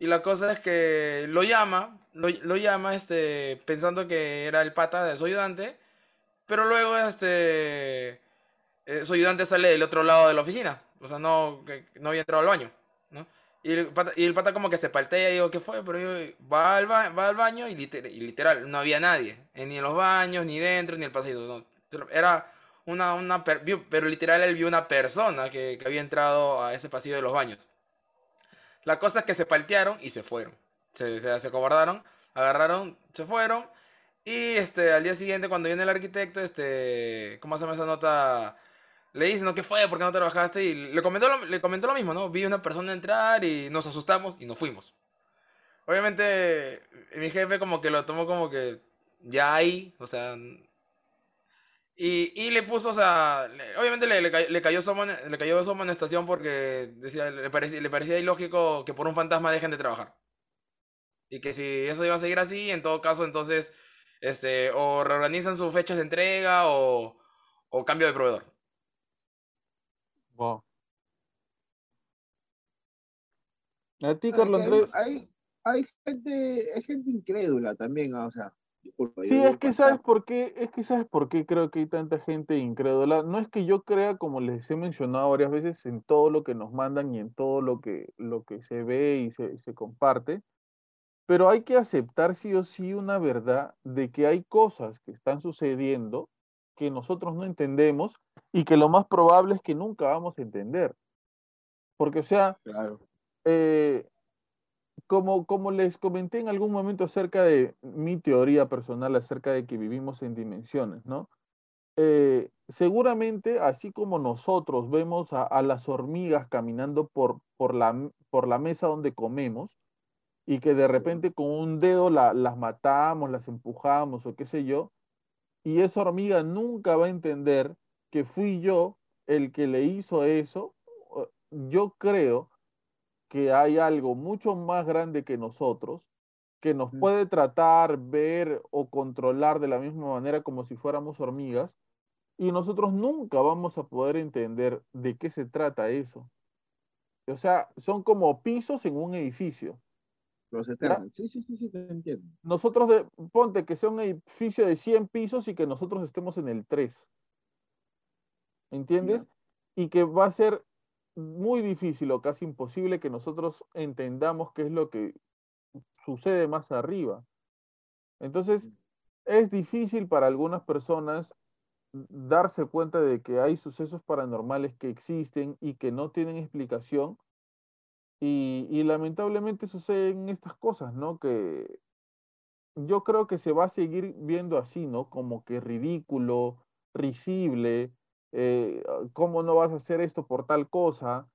y la cosa es que lo llama, lo, llama este, pensando que era el pata de su ayudante, pero luego este, su ayudante sale del otro lado de la oficina, o sea, no, no había entrado al baño, ¿no? Y el pata, y el pata como que se paltea y digo, ¿qué fue? Pero yo, va al, ba- va al baño y, liter- y literal, no había nadie, eh, ni en los baños, ni dentro, ni en el pasillo. Era una, una pero literal él vio una persona que, que había entrado a ese pasillo de los baños. La cosa es que se paltearon y se fueron. Se, se, acobardaron, agarraron, se fueron. Y este, al día siguiente, cuando viene el arquitecto, este, ¿cómo llama esa nota? Le dicen, ¿no? ¿Qué fue? ¿Por qué no trabajaste? Y le comentó lo, le comentó lo mismo, ¿no? Vi una persona entrar y nos asustamos y nos fuimos. Obviamente, mi jefe como que lo tomó como que ya ahí, o sea... Y, y le puso, o sea, le- obviamente le, le, cay- le cayó su le cayó su amonestación porque decía, le, parecía, le parecía ilógico que por un fantasma dejen de trabajar. Y que si eso iba a seguir así, en todo caso, entonces, este, o reorganizan sus fechas de entrega o, o cambio de proveedor. Wow. A ti, Carlos Andrés. hay, hay gente, hay gente incrédula también, ah, o sea, disculpa, Sí, es que sabes por qué, es que sabes por qué creo que hay tanta gente incrédula. No es que yo crea, como les he mencionado varias veces, en todo lo que nos mandan y en todo lo que, lo que se ve y se, se comparte, pero hay que aceptar sí o sí una verdad de que hay cosas que están sucediendo que nosotros no entendemos y que lo más probable es que nunca vamos a entender. Porque, o sea, Claro. eh, como, como les comenté en algún momento acerca de mi teoría personal acerca de que vivimos en dimensiones, ¿no? Eh, seguramente, así como nosotros vemos a, a las hormigas caminando por, por, la, por la mesa donde comemos y que de repente con un dedo la- las matamos, las empujamos o qué sé yo, y esa hormiga nunca va a entender que fui yo el que le hizo eso, yo creo que hay algo mucho más grande que nosotros que nos Mm. puede tratar, ver o controlar de la misma manera como si fuéramos hormigas, y nosotros nunca vamos a poder entender de qué se trata eso. O sea, son como pisos en un edificio. Los Eternals. Sí, sí, sí, sí, te entiendo. Nosotros, de, ponte que sea un edificio de 100 pisos y que nosotros estemos en el 3. ¿Entiendes? Y que va a ser muy difícil o casi imposible que nosotros entendamos qué es lo que sucede más arriba. Entonces, es difícil para algunas personas darse cuenta de que hay sucesos paranormales que existen y que no tienen explicación. Y, y lamentablemente suceden estas cosas, ¿no? Que yo creo que se va a seguir viendo así, ¿no? Como que ridículo, risible, eh, ¿cómo no vas a hacer esto por tal cosa?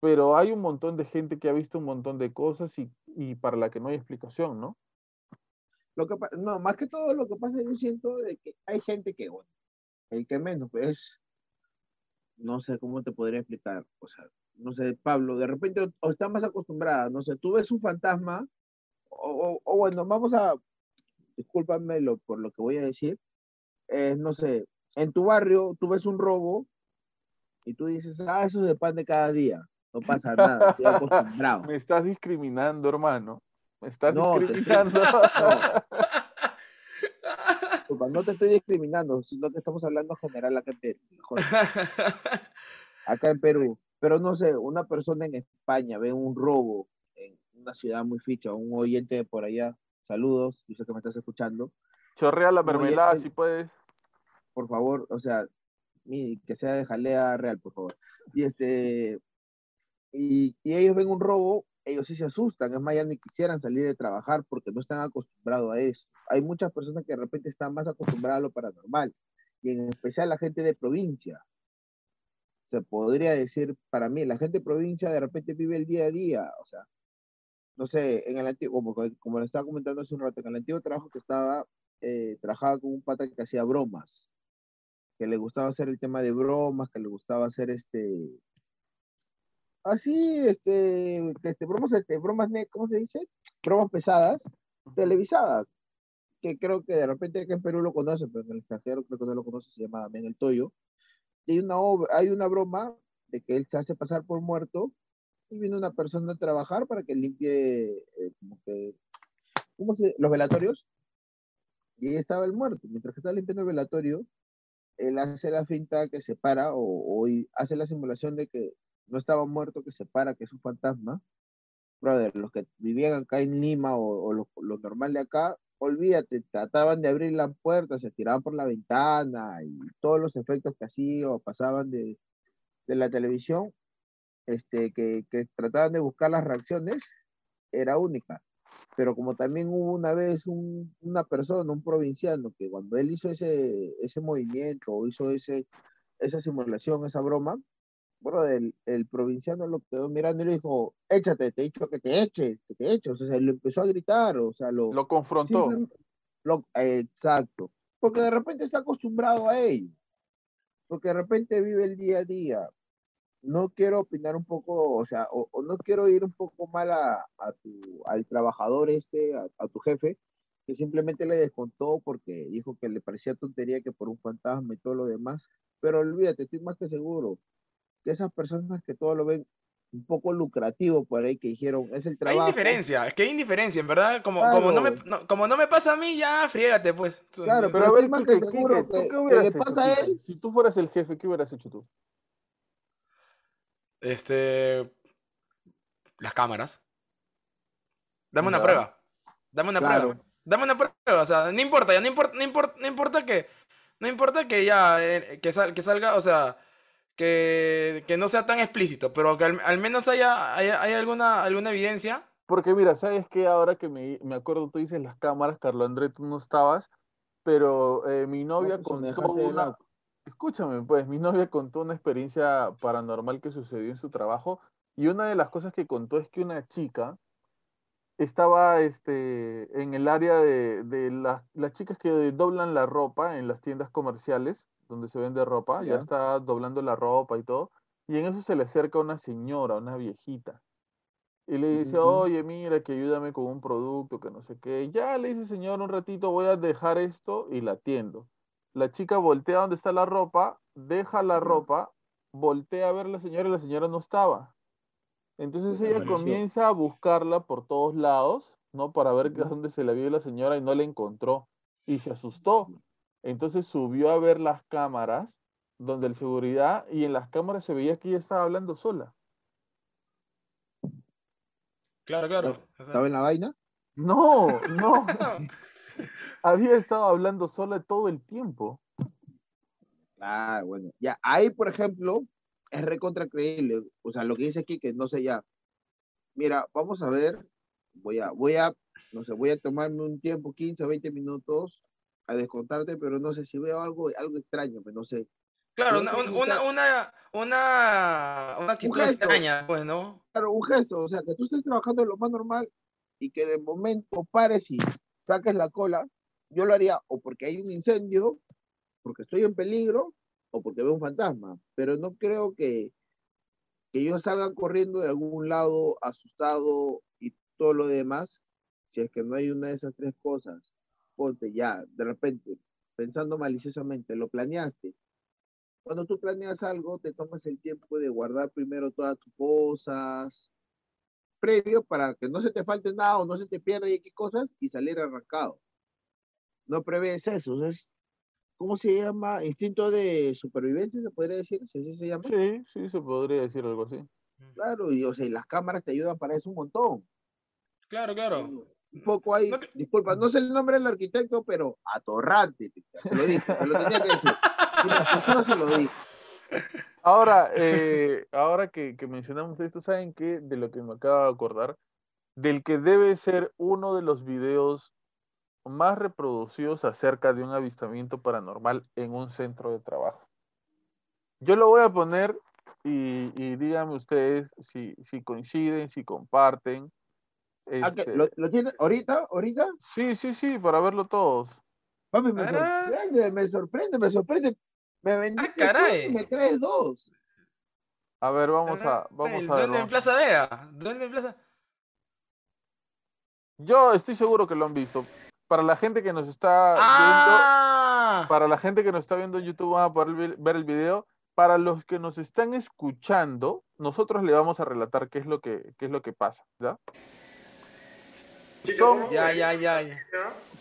Pero hay un montón de gente que ha visto un montón de cosas y, y para la que no hay explicación, ¿no? Lo que, no, más que todo lo que pasa, yo siento de que hay gente que, bueno, el que menos, pues, no sé cómo te podría explicar, o sea, no sé, Pablo, de repente o, o está más acostumbrada, no sé, tú ves un fantasma, o, o- bueno, vamos a, discúlpame por lo que voy a decir, eh, no sé, en tu barrio tú ves un robo y tú dices, ah, eso es de pan de cada día, no pasa nada, estoy acostumbrado. (laughs) Me estás discriminando, hermano. Me estás No, te estoy- discriminando. (laughs) (laughs) Disculpa, no te estoy discriminando, sino que estamos hablando general acá en Perú. acá en Perú. Pero no sé, una persona en España ve un robo en una ciudad muy ficha, un oyente de por allá, saludos, yo sé que me estás escuchando, Chorrea la mermelada eh, si puedes. Por favor, o sea, que sea de jalea real, por favor. Y este, y, ellos ven un robo, ellos sí se asustan, es más, ya ni quisieran salir de trabajar porque no están acostumbrados a eso. Hay muchas personas que de repente están más acostumbradas a lo paranormal, y en especial la gente de provincia. Se podría decir, para mí, la gente de provincia de repente vive el día a día, o sea, no sé, en el antiguo, como, como le estaba comentando hace un rato, en el antiguo trabajo que estaba, eh, trabajaba con un pata que hacía bromas, que le gustaba hacer el tema de bromas, que le gustaba hacer este, así, este, este, bromas, este, bromas, ¿cómo se dice? Bromas pesadas, televisadas, que creo que de repente aquí en Perú lo conocen, pero en el extranjero creo que no lo conocen, se llama Damián el Toyo. Y hay una, obra, hay una broma de que él se hace pasar por muerto y viene una persona a trabajar para que limpie, eh, como que, ¿cómo se Los velatorios. Y ahí estaba el muerto. Mientras que estaba limpiando el velatorio, él hace la finta que se para o, o hace la simulación de que no estaba muerto, que se para, que es un fantasma. Brother, los que vivían acá en Lima o, o lo, normal de acá, olvídate, trataban de abrir la puerta, se tiraban por la ventana y todos los efectos que hacían o pasaban de, de la televisión, este, que, que trataban de buscar las reacciones, era única. Pero como también hubo una vez un- una persona, un provinciano, que cuando él hizo ese, ese movimiento o hizo ese, esa simulación, esa broma, bueno, el, el provinciano lo quedó mirando y le dijo, échate, te he dicho que te eches, que te eches. O sea, le empezó a gritar, o sea, lo... Lo confrontó. lo- exacto. Porque de repente está acostumbrado a ello. Porque de repente vive el día a día. No quiero opinar un poco, o sea, o, o no quiero ir un poco mal a, a tu, al trabajador este, a, a tu jefe, que simplemente le descontó porque dijo que le parecía tontería que por un fantasma y todo lo demás. Pero olvídate, estoy más que seguro que esas personas que todo lo ven un poco lucrativo por ahí, que dijeron, es el Hay trabajo. indiferencia, es que hay indiferencia, en verdad. Como, como, no me, Claro. no- como no me pasa a mí, ya friégate, pues. Claro, Pero a ver, más que seguro Quique, ¿tú que- qué que hubieras le hecho, pasa a él. Si tú fueras el jefe, ¿qué hubieras hecho tú? Este. Las cámaras. Dame una Ya. prueba. Dame una Claro. prueba. Dame una prueba. O sea, no importa, ya no importa, no importa, no importa que. No importa que ya. eh, que, sal- que salga, o sea. Que, que no sea tan explícito, pero que al, al menos haya, haya, haya alguna, alguna evidencia. Porque mira, ¿sabes qué? Ahora que me, me acuerdo, tú dices las cámaras, Carlos André, tú no estabas, pero eh, mi novia pues, me contó una... Escúchame, pues, mi novia contó una experiencia paranormal que sucedió en su trabajo y una de las cosas que contó es que una chica estaba este, en el área de, de las, las chicas que doblan la ropa en las tiendas comerciales, donde se vende ropa, ya Ya. está doblando la ropa y todo, y en eso se le acerca una señora, una viejita, y le dice, oye, mira, que ayúdame con un producto, que no sé qué. Ya le dice, señor, un ratito voy a dejar esto y la atiendo. La chica voltea donde está la ropa, deja la ropa, voltea a ver a la señora y la señora no estaba. Entonces ella comienza a buscarla por todos lados, ¿no? Para ver que Ujú. dónde se la vio la señora y no la encontró. Y se asustó. Entonces subió a ver las cámaras donde el seguridad y en las cámaras se veía que ella estaba hablando sola. Claro, claro. ¿Estaba en la vaina? No, no. (laughs) Había estado hablando sola todo el tiempo. Ah, bueno. Ya, ahí, por ejemplo, es recontra creíble. O sea, lo que dice aquí, que no sé ya. Mira, vamos a ver. Voy a, voy a, no sé, voy a tomarme un tiempo, 15 o 20 minutos a descontarte, pero no sé si veo algo, algo extraño, pero no sé. Claro, una, una, una, una, una actitud gesto. extraña, pues, ¿no? Claro, un gesto, o sea, que tú estés trabajando de lo más normal y que de momento pares y saques la cola, yo lo haría o porque hay un incendio, porque estoy en peligro, o porque veo un fantasma, pero no creo que, que ellos salgan corriendo de algún lado asustado y todo lo demás, si es que no hay una de esas tres cosas. Ponte ya, de repente, pensando maliciosamente, lo planeaste. Cuando tú planeas algo, te tomas el tiempo de guardar primero todas tus cosas, previo para que no se te falte nada o no se te pierda y qué cosas y salir arrancado. No prevés eso, es, ¿cómo se llama? Instinto de supervivencia, se podría decir, así se llama. Sí, sí, se podría decir algo así. Claro, y o sea, y las cámaras te ayudan para eso un montón. Claro, claro. Un poco ahí, No te- disculpa, no sé el nombre del arquitecto, pero atorrante, se lo dije, se lo tenía que decir. Y la persona se lo dijo. Ahora, eh, ahora que, que mencionamos esto, ¿saben qué? De lo que me acabo de acordar, del que debe ser uno de los videos más reproducidos acerca de un avistamiento paranormal en un centro de trabajo. Yo lo voy a poner y, y díganme ustedes si, si coinciden, si comparten. Ah, ¿qué? Este, ¿Lo, lo tiene ahorita? ¿Ahorita? Sí, sí, sí, para verlo todos. Papi, me sorprende, me sorprende, me sorprende. Me vendiste caray. uno y me traes dos. A ver, vamos a, vamos a ver. duende en. Plaza Vega. Duende en Plaza. Yo estoy seguro que lo han visto. Para la gente que nos está viendo, ¡Ah! para la gente que nos está viendo en YouTube van a poder ver- ver el video. Para los que nos están escuchando, nosotros le vamos a relatar qué es lo que, qué es lo que pasa, ¿ya? Son- Ya, ya, ya, ya.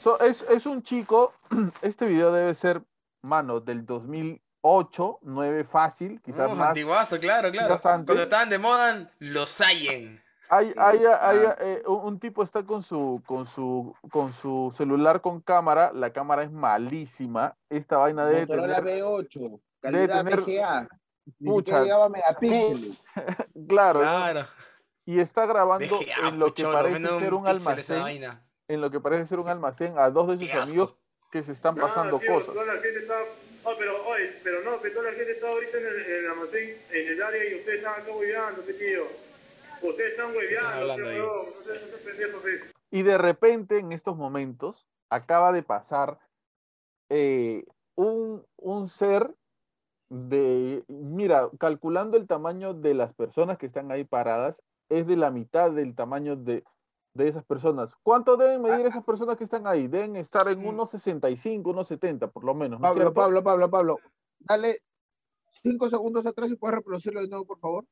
so- es, es un chico, (clears throat) este video debe ser, mano, del 2008, 9 fácil, quizás Uh, más. antiguazo, claro, claro. Cuando estaban de moda, los Sayen. Hay, hay, hay, Ah. eh, un, tipo está con su, con su, con su celular con cámara, la cámara es malísima, esta vaina debe Motorola tener, B8, debe calidad tener- VGA. Ni Pucha. siquiera llegaba a megapíxeles. (laughs) claro, ¿no? Claro. y está grabando VGA, en lo que parece ser un almacén, vaina. en lo que parece ser un almacén a dos de sus amigos que se están pasando tío, cosas. Toda la gente está. Oh, pero, oye, pero no, que toda la gente está ahorita en el, en el almacén, en el área y ustedes están acá hueveando, ¿qué tío? Ustedes están hueveando, tío, ahí. huevón, no sean no sean pendejos, pues. Y de repente, en estos momentos, acaba de pasar eh, un, un ser de, mira, calculando el tamaño de las personas que están ahí paradas, es de la mitad del tamaño de, de esas personas. ¿Cuánto deben medir esas personas que están ahí? Deben estar en Mm. unos 65, unos 70, por lo menos. ¿no es Pablo, cierto? Pablo, Pablo, Pablo. Dale cinco segundos atrás y puedes reproducirlo de nuevo, por favor.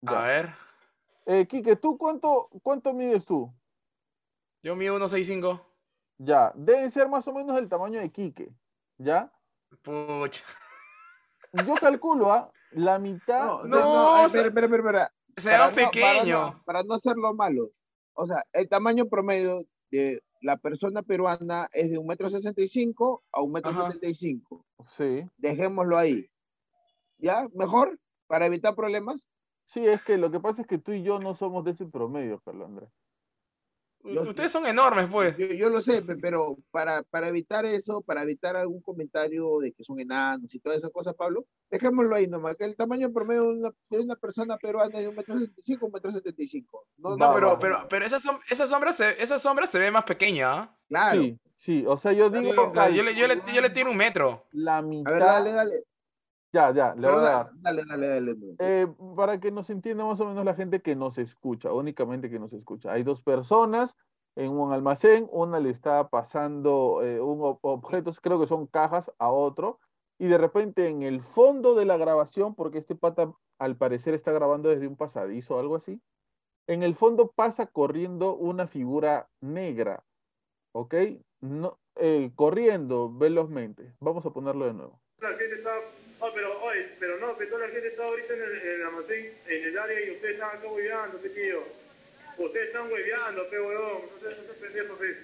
Ya. A ver. Eh, Quique, ¿tú cuánto, cuánto mides tú? Yo mido 1.65. Ya, deben ser más o menos el tamaño de Quique, ¿ya? Pucha. Yo calculo, ¿ah? La mitad... No, no, no, sea, espera, espera, espera. Se Para ve no- para pequeño. no- Para no hacerlo malo. O sea, el tamaño promedio de la persona peruana es de un metro sesenta y cinco a un metro Ajá. setenta y cinco. Sí. Dejémoslo ahí. ¿Ya? ¿Mejor? Para evitar problemas. Sí, es que lo que pasa es que tú y yo no somos de ese promedio, Carlos Andrés. Yo- Ustedes son enormes, pues. Yo, yo lo sé, pe- pero para, para evitar eso, para evitar algún comentario de que son enanos y todas esas cosas, Pablo, dejémoslo ahí nomás, que el tamaño promedio de una, de una persona peruana es de un metro setenta y cinco, un metro setenta y cinco. No, No, no, pero, pero, pero esa, som- esa sombra se, esa sombra se ve más pequeña. ¿ah? Claro. Sí, sí, o sea, yo digo. Yo, le, yo, le, yo le tiro un metro. La A mitad. ver, dale, dale. Ya, ya, le voy a da- dar. dale, dale, dale. Eh, para que nos entienda más o menos la gente que nos escucha, únicamente que nos escucha. Hay dos personas en un almacén, una le está pasando eh, un ob- objetos, creo que son cajas, a otro, y de repente en el fondo de la grabación, porque este pata al parecer está grabando desde un pasadizo o algo así, en el fondo pasa corriendo una figura negra, ¿ok? No, eh, corriendo velozmente. Vamos a ponerlo de nuevo. La gente está... Oh, pero, oye, pero no, que toda la gente está ahorita en el, en el almacén, en el área y ustedes están acá hueveando, pe tío. Ustedes están hueveando, pe huevón. No seas no seas pendejo, pe.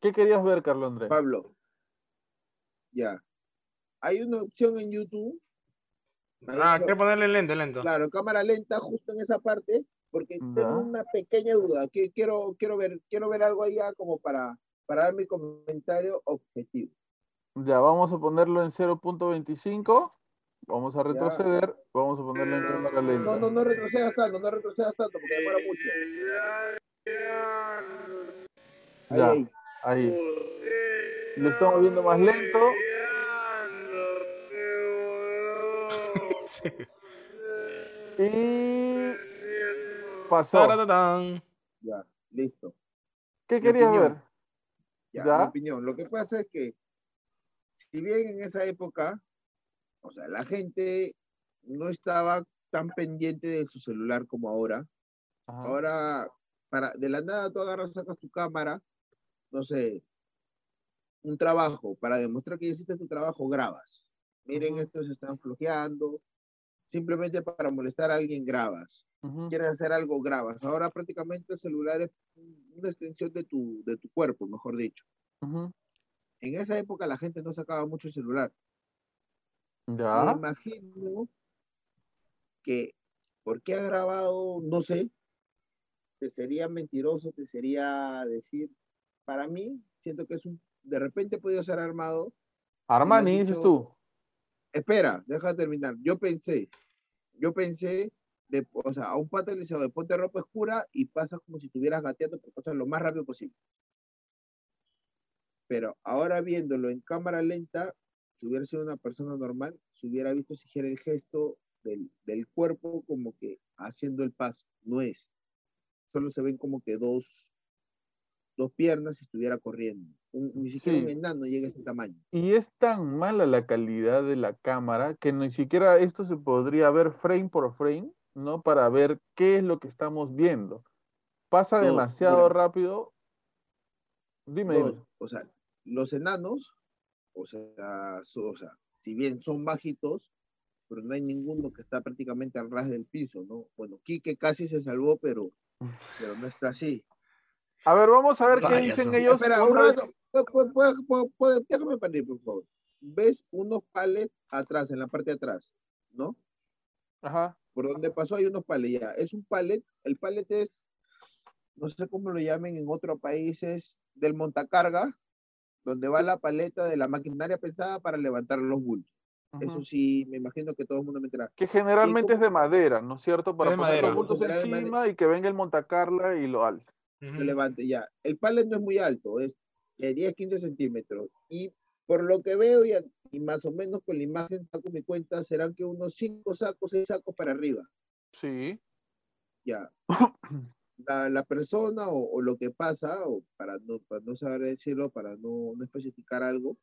¿Qué querías ver, Carlos Andrés? Pablo. Ya. Hay una opción en YouTube. Ah, quiero ponerle lente, lento. Claro, cámara lenta, justo en esa parte, porque Ya. tengo una pequeña duda. Que quiero, quiero ver, quiero ver algo allá como para, para dar mi comentario objetivo. Ya, vamos a ponerlo en 0.25. Vamos a retroceder. Vamos a ponerlo en cámara lenta. No, no, no retrocedas tanto, no retrocedas tanto, porque demora mucho. Ya. ahí. Ahí. Lo estamos viendo más lento. Sí. Y pasó. Ya, listo. ¿Qué querías ver? Ya, ¿Ya? mi opinión. Lo que pasa es que, si bien en esa época, o sea, la gente no estaba tan pendiente de su celular como ahora. Ajá. Ahora, para, de la nada tú agarras, sacas tu cámara, no sé, un trabajo, para demostrar que hiciste tu trabajo, grabas. Miren, estos están flojeando. Simplemente para molestar a alguien, grabas. Quieres hacer algo, grabas. Ahora prácticamente el celular es una extensión de tu, de tu cuerpo, mejor dicho. En esa época la gente no sacaba mucho el celular. Me Ya. imagino que, ¿por qué ha grabado? No sé. Te sería mentiroso, te sería decir, para mí, siento que es un, de repente podía ser armado. Armani, dices tú. Espera, deja de terminar. Yo pensé, yo pensé, de, o sea, a un pata le "Oye, ponte ropa oscura y pasas como si estuvieras gateando, pero pasas lo más rápido posible. Pero ahora viéndolo en cámara lenta, si hubiera sido una persona normal, se hubiera visto siquiera el gesto del, del cuerpo como que haciendo el paso. No es. Solo se ven como que dos, dos piernas si estuviera corriendo. Ni siquiera un enano llega a ese tamaño. Y es tan mala la calidad de la cámara que ni siquiera esto se podría ver frame por frame, ¿no? Para ver qué es lo que estamos viendo. Pasa Dos, demasiado mira. rápido. Dime, Dos, dime. o sea, los enanos, o sea, so- o sea, si bien son bajitos, pero no hay ninguno que está prácticamente al ras del piso, ¿no? Bueno, Quique casi se salvó, pero, pero no está así. A ver, vamos a ver qué dicen son- ellos. Espera, un rato, déjame parir, por favor. ¿Ves unos palets atrás, en la parte de atrás, ¿no? Ajá. Por donde pasó hay unos palets ya. Es un palet, el palet es, no sé cómo lo llamen en otros países, del montacarga, donde va la paleta de la maquinaria pensada para levantar los bultos. Eso sí, me imagino que todo el mundo me enterará. Que generalmente es de madera, ¿no es cierto? Para de poner madera. los bultos General encima y que venga el montacarla y lo que Ujú. levante ya. El palet no es muy alto, es de 10, 15 centímetros. Y por lo que veo y, y más o menos con la imagen saco mi cuenta, serán que unos 5 sacos, 6 sacos para arriba. Sí. Ya. (coughs) La, la persona o, o lo que pasa, o para no, para no saber decirlo, para no, no especificar algo,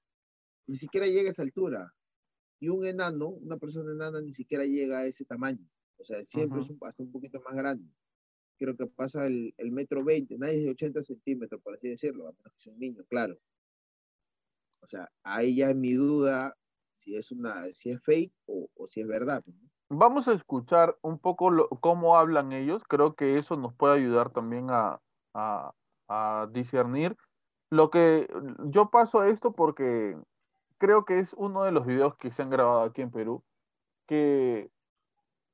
ni siquiera llega a esa altura. Y un enano, una persona enana, ni siquiera llega a ese tamaño. O sea, siempre es Ujú. un, hasta un poquito más grande. Creo que pasa el, metro 20, nadie es de 80 centímetros, por así decirlo, a menos que sea un niño, claro. O sea, ahí ya es mi duda si es una, si es fake o, si es verdad. Vamos a escuchar un poco cómo hablan ellos. Creo que eso nos puede ayudar también a, a- a discernir. Lo que yo paso a esto porque creo que es uno de los videos que se han grabado aquí en Perú, que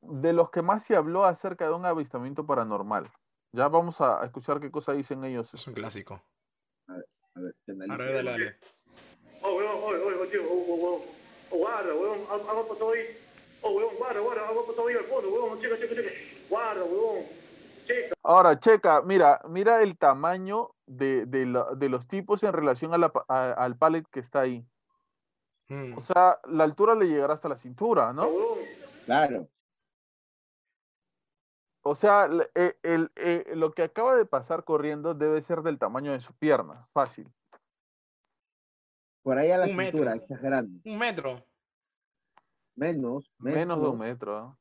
de los que más se habló acerca de un avistamiento paranormal. Ya vamos a a escuchar qué cosa dicen ellos. Es un clásico. A ver, te analizo. Ahora dale, dale. Oh, weón, oye, oye, oye, oh, oh, weón. Oh, guarda, weón, ha- hago pasado ahí. Oh, weón, guarda, guarda, hago pasado ahí al fondo, weón, checa, checa, checa. Guarda, weón. Checa. Ahora, checa, mira, mira el tamaño de, de la- de los tipos en relación a la a- al pallet que está ahí. Mm. O sea, la altura le llegará hasta la cintura, Oh, ¿no? weón. Claro. O sea, eh, el- eh, lo que acaba de pasar corriendo debe ser del tamaño de su pierna, fácil. Por ahí a la Un metro. cintura, exagerando. Un metro. Menos, Menos de un menos, metro. ¿ah?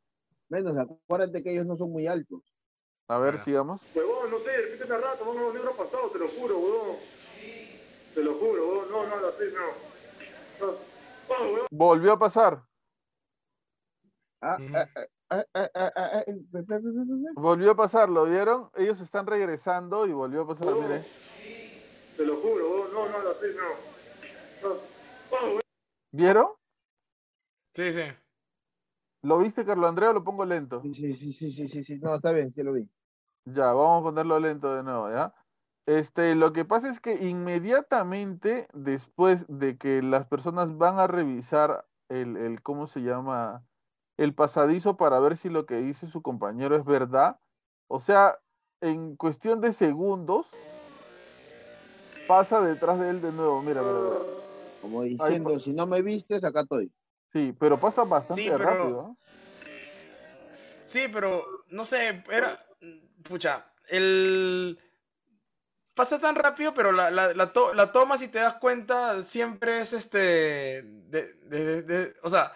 Menos, acuérdate que ellos no son muy altos. A ver, sigamos. Huevón, no sé, repíteme al rato, vamos a los libros pasados, te lo juro, huevón. Te lo juro, huevón, no, no, no, sí, no. No. Oh, huevón. Volvió a pasar. Ah, ah, ah, ah, ah, ah, ah, ah. Volvió a pasar, ¿lo vieron? Ellos están regresando y volvió a pasar, mire. Te lo juro, huevón, no, no, no, no. No. Oh. ¿Vieron? Sí, sí. ¿Lo viste, Carlos Andrea, o lo pongo lento? Sí, sí, sí, sí, sí, sí, sí. No, está bien, sí lo vi. Ya, vamos a ponerlo lento de nuevo, ¿ya? Este, lo que pasa es que inmediatamente después de que las personas van a revisar el, el, ¿cómo se llama? El pasadizo para ver si lo que dice su compañero es verdad. O sea, en cuestión de segundos, pasa detrás de él de nuevo. Mira, mira, mira. Como diciendo, si no me vistes, acá estoy. Sí, pero pasa bastante Sí, pero- rápido. Sí, pero no sé, era. Pucha, el. Pasa tan rápido, pero la, la, la, to- la toma, si te das cuenta, siempre es este. De, de- de- o sea,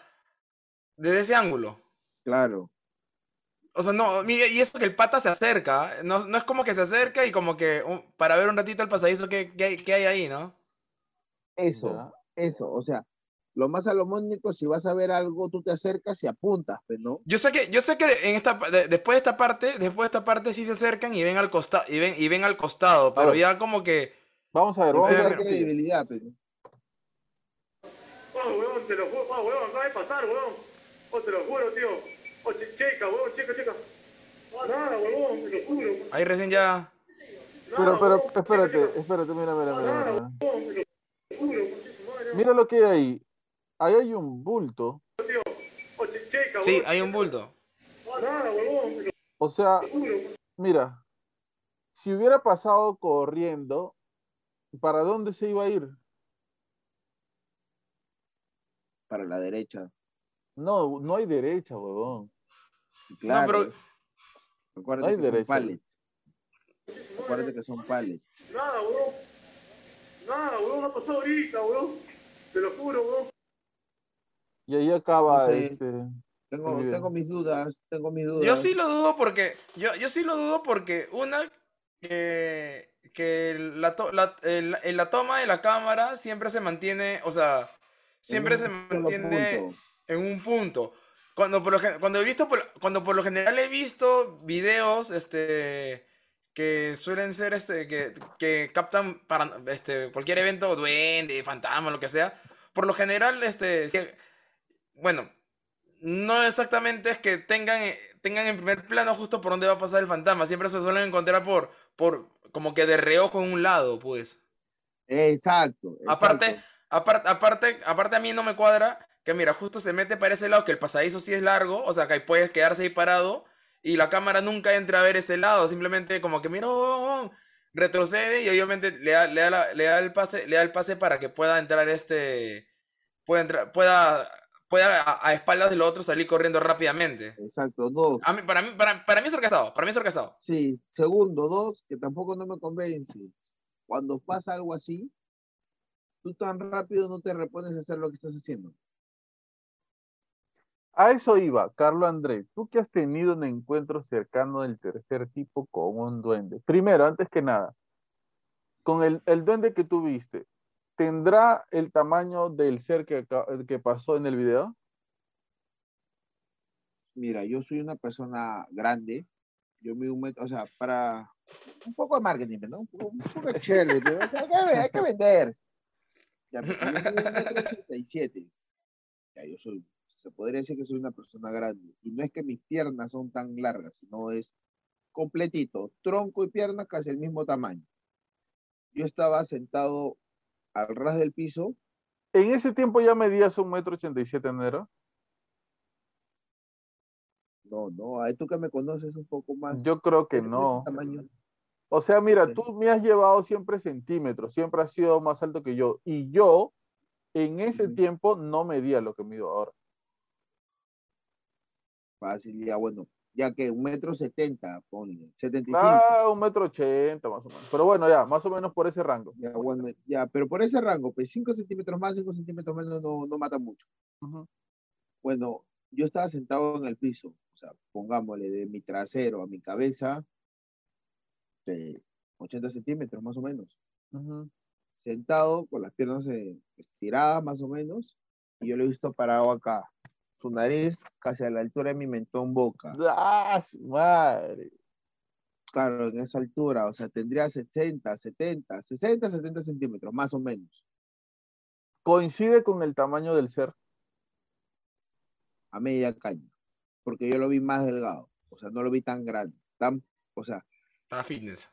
desde ese ángulo. Claro. O sea, no, mira, y eso que el pata se acerca. No, no es como que se acerca y como que para ver un ratito el pasadizo que, que hay, que hay ahí, ¿no? Eso, eso. O sea, lo más salomónico, si vas a ver algo, tú te acercas y apuntas, pues, ¿no? Yo sé que, yo sé que en esta, de- después de esta parte, después de esta parte sí se acercan y ven al costado, y ven, y ven al costado, pero ya como que. Vamos a ver, vamos a ver. credibilidad, pues, ¿no? Oh, huevón, te lo juro, oh, huevón, acaba de pasar, huevón. Oh, te lo juro, tío. Oh, che- checa, huevón, checa, checa. No, nada, huevón, te lo juro. Ahí recién ya. Pero, pero, espérate, espérate, mira, mira, mira, mira. Mira lo que hay ahí. Ahí hay un bulto. Oh, Sí, hay un bulto. O sea, mira, si hubiera pasado corriendo, ¿para dónde se iba a ir? Para la derecha. No, no hay derecha, huevón. Claro. pero- Acuérdate No hay que derecha. son pallets. Acuérdate que son pallets. Nada, huevón. Nada, huevón, ha pasado ahorita, huevón. Te lo juro, huevón. Y ahí acaba No sé. este. Tengo, tengo mis dudas, tengo mis dudas. Yo sí lo dudo porque. Yo, yo sí lo dudo porque una. Que, que la, to- la, el- en la toma de la cámara siempre se mantiene. O sea. Siempre se mantiene punto. En un punto. Cuando por lo, cuando he visto por, cuando por lo general he visto videos este que suelen ser este que, que captan para este cualquier evento duende, fantasma, lo que sea, por lo general este bueno, no exactamente es que tengan eh, tengan en primer plano justo por dónde va a pasar el fantasma, siempre se suelen encontrar por por como que de reojo en un lado, pues. Exacto. Aparte, exacto. aparte, aparte, aparte a mí no me cuadra que mira, justo se mete para ese lado, que el pasadizo sí es largo, o sea que ahí puedes quedarse ahí parado y la cámara nunca entra a ver ese lado, simplemente como que mira, oh, oh, oh, retrocede y obviamente le da, le da, la- le da el pase, le da el pase para que pueda entrar este, pueda entrar, pueda, pueda a, a espaldas del otro salir corriendo rápidamente. Exacto. Dos. A mí, para mí, para, para mí es orquestado, para mí es orquestado. Sí. Segundo, dos, que tampoco no me convence. Cuando pasa algo así, tú tan rápido no te repones a hacer lo que estás haciendo. A eso iba, Carlos Andrés. Tú que has tenido un encuentro cercano del tercer tipo con un duende. Primero, antes que nada, con el, duende que tú viste, ¿tendrá el tamaño del ser que, que pasó en el video? Mira, yo soy una persona grande. Yo metro, o sea, para un poco de marketing, ¿no? Un poco, de chévere, hay, que, hay que vender. Ya, yo mido un metro ochenta y siete. Ya, yo soy, se podría decir que soy una persona grande. Y no es que mis piernas son tan largas, sino es completito, tronco y piernas casi el mismo tamaño. Yo estaba sentado al ras del piso, En ese tiempo ya medías un metro ochenta y siete, ¿no era? no, no, ahí tú que me conoces un poco más. Yo creo que ¿eres de ese no. tamaño? O sea, mira, tú me has llevado siempre centímetros, siempre has sido más alto que yo. Y yo, en ese Ujú. tiempo, no medía lo que mido ahora. Fácil, ya bueno, ya que un metro setenta, ponle, setenta y cinco. Ah, un metro ochenta más o menos. Pero bueno, ya, más o menos por ese rango. Ya, bueno, ya, pero por ese rango, pues 5 centímetros más, 5 centímetros menos no, no mata mucho. Bueno, yo estaba sentado en el piso, o sea, pongámosle de mi trasero a mi cabeza, de 80 centímetros más o menos. Sentado, con las piernas eh, estiradas más o menos, y yo lo he visto parado acá, su nariz casi a la altura de mi mentón boca. ¡Ah, su madre! Claro, en esa altura, o sea, tendría 60, 70, 60, 70 centímetros, más o menos, Coincide con el tamaño del ser. a media caña, porque yo lo vi más delgado, o sea, no lo vi tan grande, tan, o sea, Estaba fitness.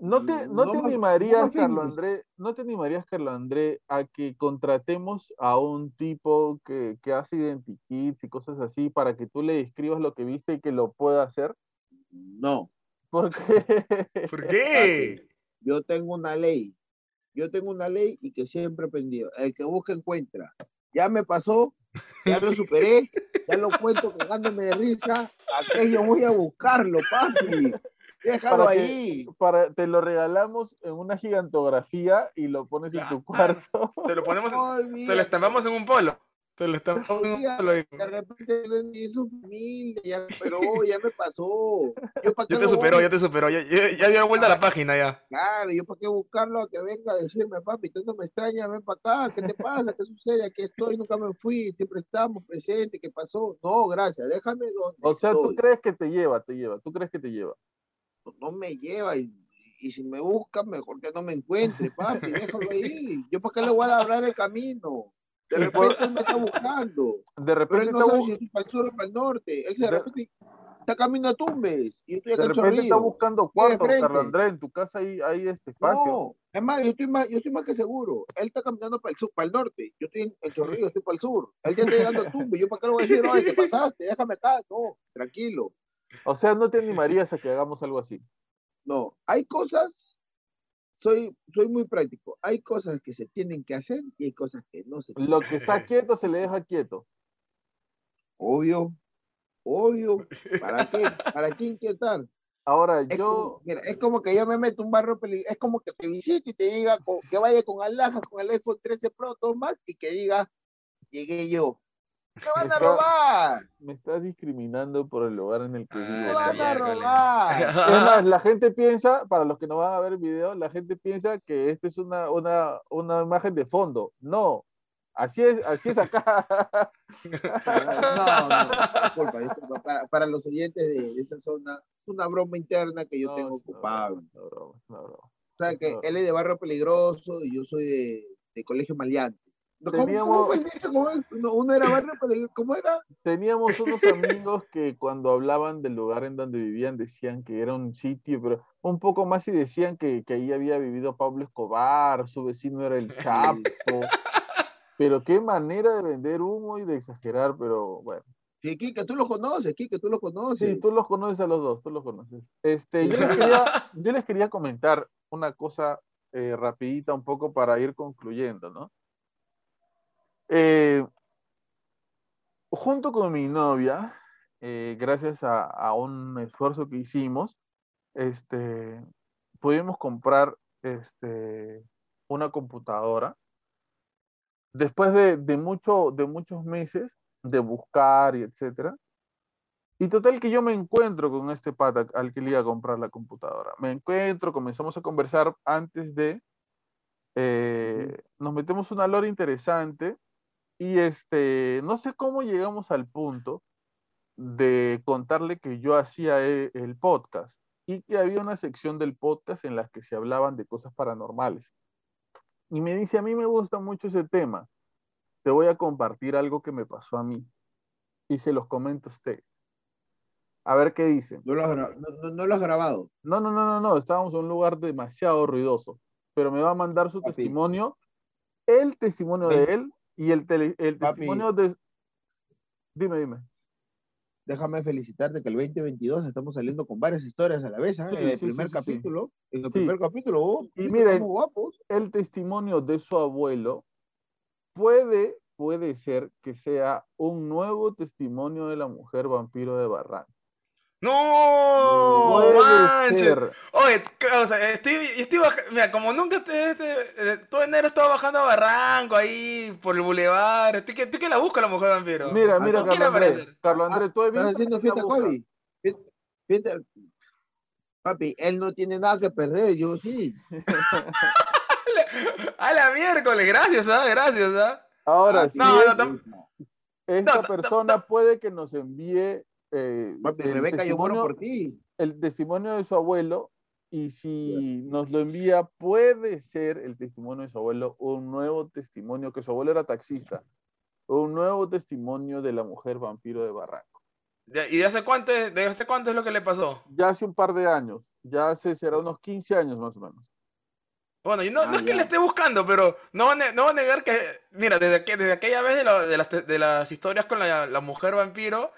¿No te, no No te animarías, no Carlos. André, no te animarías, Carlos André, a que contratemos a un tipo que, que hace identikits y cosas así para que tú le describas lo que viste y que lo pueda hacer? no. Porque ¿Por (laughs) qué? Yo tengo una ley. Yo tengo una ley y que siempre he aprendido. El que busca encuentra. Ya me pasó, ya lo superé, ya lo cuento (laughs) cagándome de risa. Aquello voy a buscarlo, papi. Déjalo Para que- ahí. para, te lo regalamos en una gigantografía y lo pones en tu Claro. cuarto. (laughs) Te lo ponemos, No te lo estampamos en un polo. Te lo estampamos en un polo. De repente es su familia, ya me superó, ya me pasó. Yo, ¿pa' qué Ya te superó, voy? ya te superó. Ya, ya, ya dio vuelta a la página ya. Claro, yo para qué buscarlo a que venga a decirme, papi, tú no me extrañas, ven para acá, ¿qué te pasa? ¿Qué sucede? Aquí estoy, nunca me fui, siempre estamos presentes, ¿qué pasó? No, gracias, déjame donde O sea, tú crees que te lleva, te lleva, tú crees que te lleva. No me lleva y, y si me busca, mejor que no me encuentre, papi, (laughs) déjalo ahí. Yo para qué le voy a labrar el camino. De repente él me está buscando, De pero repente, él no está, sabe si estoy para el sur o para el norte. Él se de repente está camino a Tumbes y yo estoy acá de en repente está Chorrillo. buscando Estoy de cuarto. Andrés, en tu casa hay, hay este espacio. No, es más, yo estoy más, yo estoy más que seguro. Él está caminando para el sur, para el norte. Yo estoy en el Chorrillo, estoy para el sur. Él ya está llegando a Tumbe. Yo para qué le voy a decir, oye, ¿qué pasaste? Déjame acá. No, tranquilo. O sea, no te animarías a que hagamos algo así. No, hay cosas, soy, soy muy práctico. Hay cosas que se tienen que hacer y hay cosas que no se tienen. Lo que está quieto se le deja quieto. Obvio, obvio. (laughs) ¿Para qué? ¿Para qué inquietar? Ahora, Es, yo, como, mira, es como que yo me meto un barrio peligroso. Es como que te visite y te diga que vaya con alhajas, con el iPhone 13 Pro, todo más, y que diga, llegué yo. ¡Me van a Pero- robar! me estás discriminando por el lugar en el que vivo. ¡Me la van a robar! Es más, la gente piensa, para los que no van a ver el video, la gente piensa que esta es una, una, una imagen de fondo. No, así es, así es acá. (laughs) No, no, disculpa, disculpa. Para, para los oyentes de, esa zona, es una broma interna que yo No, tengo es una broma. O sea, que No. él es de barrio peligroso y yo soy de, de colegio maleante. ¿Cómo, Teníamos- cómo dicho? ¿Cómo uno era barrio peligroso. ¿Cómo era? Teníamos unos amigos que cuando hablaban del lugar en donde vivían decían que era un sitio, pero un poco más y decían que, que ahí había vivido Pablo Escobar, su vecino era el (laughs) Chapo. Pero qué manera de vender humo y de exagerar, pero bueno. Sí, Kike, tú lo conoces, Kike, tú lo conoces. Sí, tú los conoces a los dos, tú los conoces. Este, yo, les quería, (laughs) yo les quería comentar una cosa eh, rapidita un poco para ir concluyendo, ¿no? Eh, junto con mi novia, eh, gracias a, a un esfuerzo que hicimos, este, pudimos comprar este, una computadora. Después de, de, mucho, de muchos meses de buscar y etcétera. Y total que yo me encuentro con este pata al que le iba a comprar la computadora. Me encuentro, comenzamos a conversar antes de, eh, nos metemos una lora interesante y este, no sé cómo llegamos al punto de contarle que yo hacía e- el podcast y que había una sección del podcast en la que se hablaban de cosas paranormales. Y me dice, a mí me gusta mucho ese tema. Te voy a compartir algo que me pasó a mí. Y se los comento a usted. A ver qué dice. No lo has, gra- no, no- no lo has grabado. No, no, no, no, no, estábamos en un lugar demasiado ruidoso, pero me va a mandar su Papi. testimonio, el testimonio de él y el, tele- el Papi. testimonio de... Dime, dime. Déjame felicitarte que el 2022 estamos saliendo con varias historias a la vez. ¿ah? Sí, en el sí, primer sí, capítulo, en el primer capítulo, oh, Y ¿viste miren, guapos. El testimonio de su abuelo puede, puede ser que sea un nuevo testimonio de la mujer vampiro de Barranco. ¡No! manches. Oye, o sea, estoy, estoy baja- Mira, como nunca te, te- eh, todo enero estaba bajando a Barranco ahí por el bulevar. Que, estoy que la busco la mujer vampiro. Mira, Ah, mira, ¿no Carlos quiere Andrés. aparecer? Carlos Ah, Andrés, tú Estás haciendo fiesta. Kobe. Fiesta- Papi, él no tiene nada que perder, yo sí. (laughs) A la miércoles, gracias, ¿ah? Gracias, ¿ah? Ahora, Papi, sí, No, no, esta no, no, persona puede que nos envíe eh, Papi, el, Rebeca, yo muero testimonio, por ti. el testimonio de su abuelo y si nos lo envía, puede ser el testimonio de su abuelo un nuevo testimonio, que su abuelo era taxista, un nuevo testimonio de la mujer vampiro de Barranco. ¿Y de hace cuánto es, de hace cuánto es lo que le pasó? Ya hace un par de años, ya hace, será unos 15 años más o menos. Bueno, yo no, no Ah, es que le esté buscando, pero no va no va a negar que, mira, desde, que, desde aquella vez de, la- de las, de las historias con la, la mujer vampiro,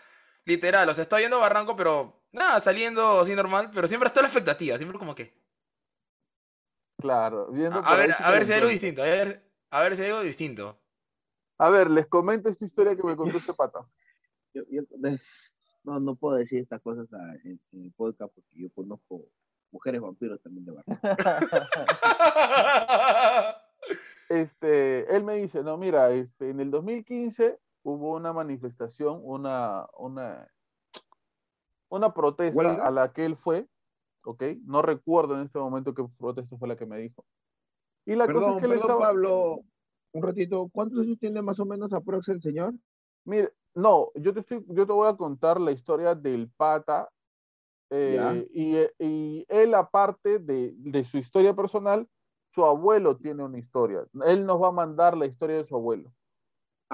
literal, o sea, está yendo a Barranco, pero nada, saliendo así normal, pero siempre está la expectativa, siempre como que, Claro, viendo a, ver, si a ver si hay algo distinto, a ver, a ver si hay algo distinto. A ver, les comento esta historia que me contó este pata. (laughs) Yo- yo- de- no, no puedo decir estas cosas en el podcast porque yo conozco mujeres vampiros también de Barranco. (laughs) este, él me dice, no, mira, este, en el 2015 hubo una manifestación, una, una, una protesta ¿Huelga? a la que él fue, ¿ok? No recuerdo en este momento qué protesta fue la que me dijo. Y la cosa Perdón, es que él perdón, estaba, Pablo, un ratito, ¿cuántos años tiene más o menos aprox el señor? mire, no, yo te estoy, yo te voy a contar la historia del pata, eh, y, y él aparte de, de su historia personal, su abuelo tiene una historia. Él nos va a mandar la historia de su abuelo.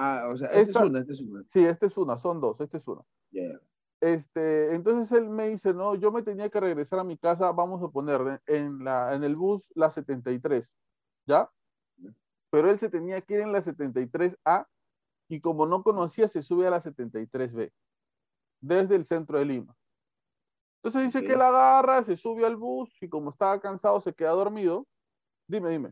Ah, o sea, esta Esta- es una, esta es una. Sí, esta es una, son dos, esta es una. Ya. Este, entonces él me dice, no, yo me tenía que regresar a mi casa, vamos a poner en, la, en el bus la 73, ¿ya? Pero él se tenía que ir en la 73A y como no conocía, se sube a la 73B, desde el centro de Lima. Entonces dice que él agarra, se sube al bus y como estaba cansado, se queda dormido. Dime, dime.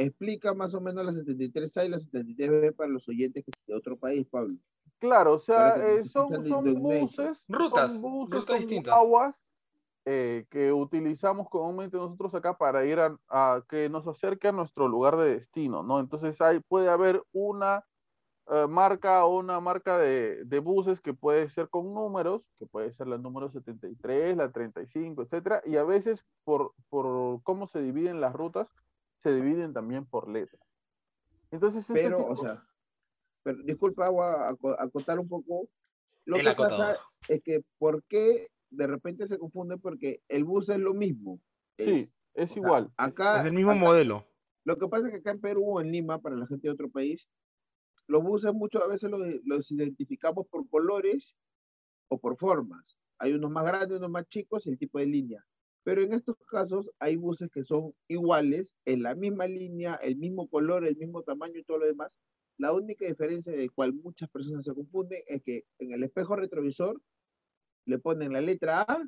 Explica más o menos la 73A y la 73B para los oyentes que es de otro país, Pablo. Claro, o sea, eh, son, buses, Rutas, son buses, rutas son distintas. aguas eh, que utilizamos comúnmente nosotros acá para ir a, a que nos acerque a nuestro lugar de destino, ¿no? Entonces hay, puede haber una eh, marca o una marca de, de buses que puede ser con números, que puede ser la número 73, la 35, etcétera, y a veces por, por cómo se dividen las rutas, se dividen también por letras. Entonces, este Pero, tipo- o sea, pero, disculpa, voy a aco- acotar un poco. Lo El que pasa es que, ¿por qué de repente se confunde? Porque el bus es lo mismo. sí, Es- es o sea, igual. acá, Es del mismo acá- modelo. Lo que pasa es que acá en Perú o en Lima, para la gente de otro país, los buses muchas veces los, los identificamos por colores o por formas. Hay unos más grandes, unos más chicos y el tipo de línea. Pero en estos casos hay buses que son iguales, en la misma línea, el mismo color, el mismo tamaño y todo lo demás. La única diferencia de cual muchas personas se confunden es que en el espejo retrovisor le ponen la letra A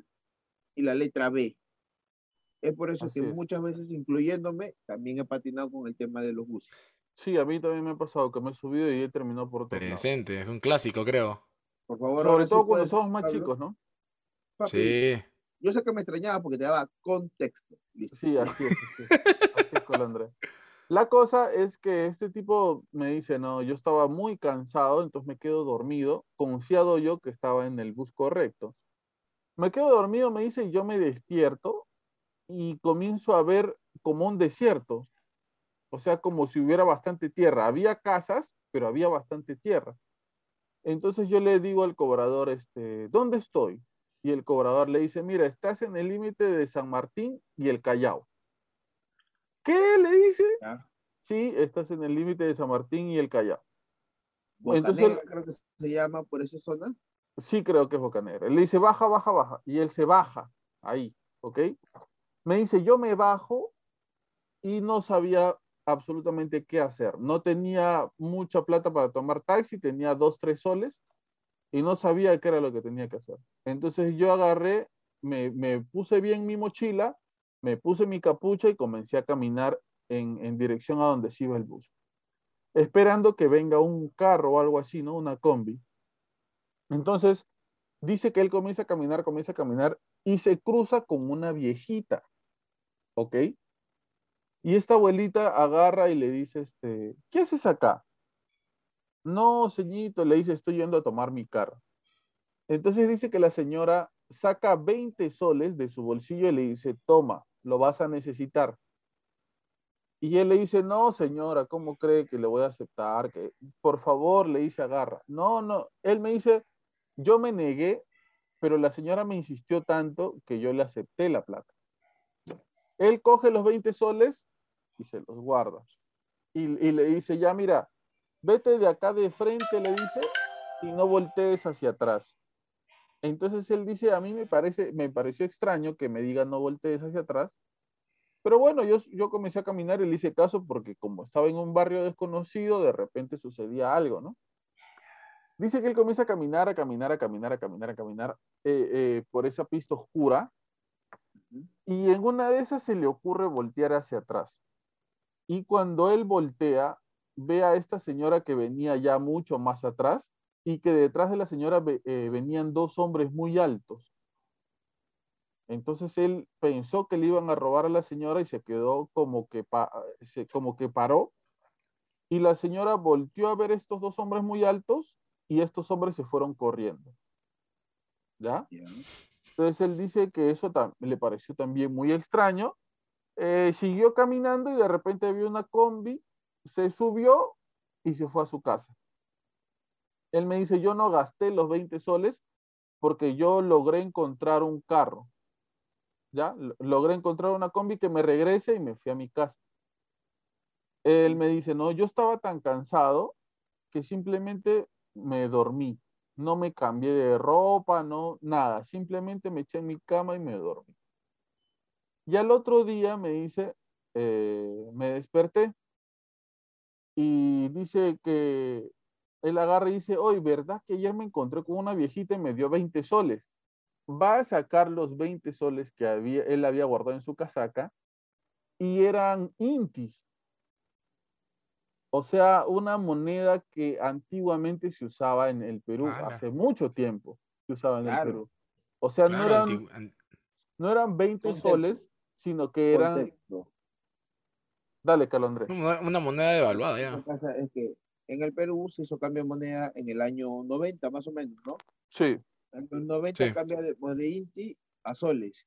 y la letra B. Es por eso Así que es. muchas veces, incluyéndome, también he patinado con el tema de los buses. Sí, a mí también me ha pasado que me he subido y he terminado por otro lado. Presente, es un clásico, creo. Por favor, Sobre sí todo cuando puedes, somos más Pablo. chicos, ¿no? Papi, Sí. Yo sé que me extrañaba porque te daba contexto. Sí, así es, así es. Así Colandre. La cosa es que este tipo me dice, no, yo estaba muy cansado, entonces me quedo dormido, confiado yo que estaba en el bus correcto. Me quedo dormido, me dice, y yo me despierto y comienzo a ver como un desierto. O sea, como si hubiera bastante tierra. Había casas, pero había bastante tierra. Entonces yo le digo al cobrador, este, ¿dónde estoy? Y el cobrador le dice, mira, estás en el límite de San Martín y el Callao. ¿Qué le dice? Sí, estás en el límite de San Martín y el Callao. Entonces- Negra, creo que se llama por esa zona. Sí creo que es Boca Negra. Él le dice, baja, baja, baja. Y él se baja, ahí, ¿ok? Me dice, yo me bajo y no sabía absolutamente qué hacer. No tenía mucha plata para tomar taxi, tenía dos, tres soles y no sabía qué era lo que tenía que hacer. Entonces yo agarré, me, me puse bien mi mochila, me puse mi capucha y comencé a caminar en, en dirección a donde se iba el bus, esperando que venga un carro o algo así, ¿no? Una combi. Entonces, dice que él comienza a caminar, comienza a caminar y se cruza con una viejita, ¿ok? Y esta abuelita agarra y le dice, este, ¿qué haces acá? No, señorito, le dice, estoy yendo a tomar mi carro. Entonces dice que la señora saca 20 soles de su bolsillo y le dice, toma, lo vas a necesitar. Y él le dice, no, señora, ¿cómo cree que le voy a aceptar? Que, por favor, le dice, agarra. No, no, él me dice, yo me negué, pero la señora me insistió tanto que yo le acepté la plata. Él coge los 20 soles y se los guarda. Y, y le dice, ya mira, vete de acá de frente, le dice, y no voltees hacia atrás. Entonces él dice, a mí me, parece, me pareció extraño que me diga no voltees hacia atrás, pero bueno, yo, yo comencé a caminar y le hice caso porque como estaba en un barrio desconocido, de repente sucedía algo, ¿no? Dice que él comienza a caminar, a caminar, a caminar, a caminar, a caminar eh, eh, por esa pista oscura y en una de esas se le ocurre voltear hacia atrás. Y cuando él voltea, ve a esta señora que venía ya mucho más atrás y que detrás de la señora eh, venían dos hombres muy altos. Entonces él pensó que le iban a robar a la señora y se quedó como que, pa- se- como que paró. Y la señora volteó a ver estos dos hombres muy altos y estos hombres se fueron corriendo. ¿Ya? Entonces él dice que eso le pareció también muy extraño. Eh, siguió caminando y de repente vio una combi, se subió y se fue a su casa. Él me dice, yo no gasté los 20 soles porque yo logré encontrar un carro. ¿Ya? Logré encontrar una combi que me regrese y me fui a mi casa. Él me dice, no, yo estaba tan cansado que simplemente me dormí. No me cambié de ropa, no, nada. Simplemente me eché en mi cama y me dormí. Y al otro día me dice, eh, me desperté y dice que él agarra y dice, oye, ¿verdad que ayer me encontré con una viejita y me dio 20 soles? Va a sacar los 20 soles que había, él había guardado en su casaca y eran intis. O sea, una moneda que antiguamente se usaba en el Perú, hace mucho tiempo se usaba en el. Perú. O sea, no, eran, no eran 20 Contexto. soles, sino que eran... Contexto. Dale, Carlos Andrés. una una moneda devaluada Lo que ya. pasa es que en el Perú se hizo cambio de moneda en el año 90, más o menos, ¿no? Sí, En los 90 Sí. cambia de, pues, de Inti a soles.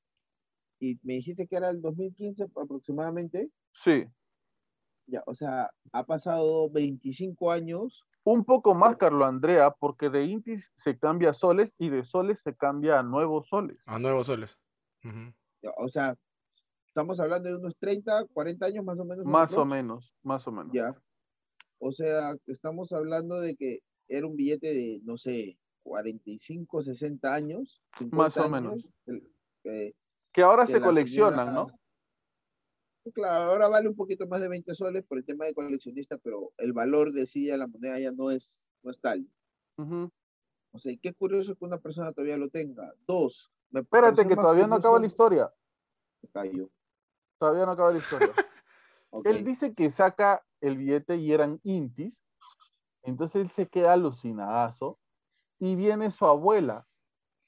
Y me dijiste que era el 2015 aproximadamente. sí. Ya, o sea, ha pasado 25 años. Un poco más, Carlos Andrea, porque de intis se cambia a soles y de soles se cambia a nuevos soles. A nuevos soles. Ya, O sea, estamos hablando de unos 30, 40 años más o menos. Más o menos, más o menos. Ya. O sea, estamos hablando de que era un billete de, no sé, 45, 60 años. 50 Más o años, menos. el- eh, Que ahora que se coleccionan, señora- ¿no? Claro, ahora vale un poquito más de 20 soles por el tema de coleccionista, pero el valor de sí de la moneda ya no es, no es tal. O sea, qué curioso que una persona todavía lo tenga. Dos. Me Espérate, que todavía no acaba la historia. Me callo. Todavía no acaba la historia. (laughs) Ok. Él dice que saca el billete y eran intis. Entonces él se queda alucinadazo. Y viene su abuela.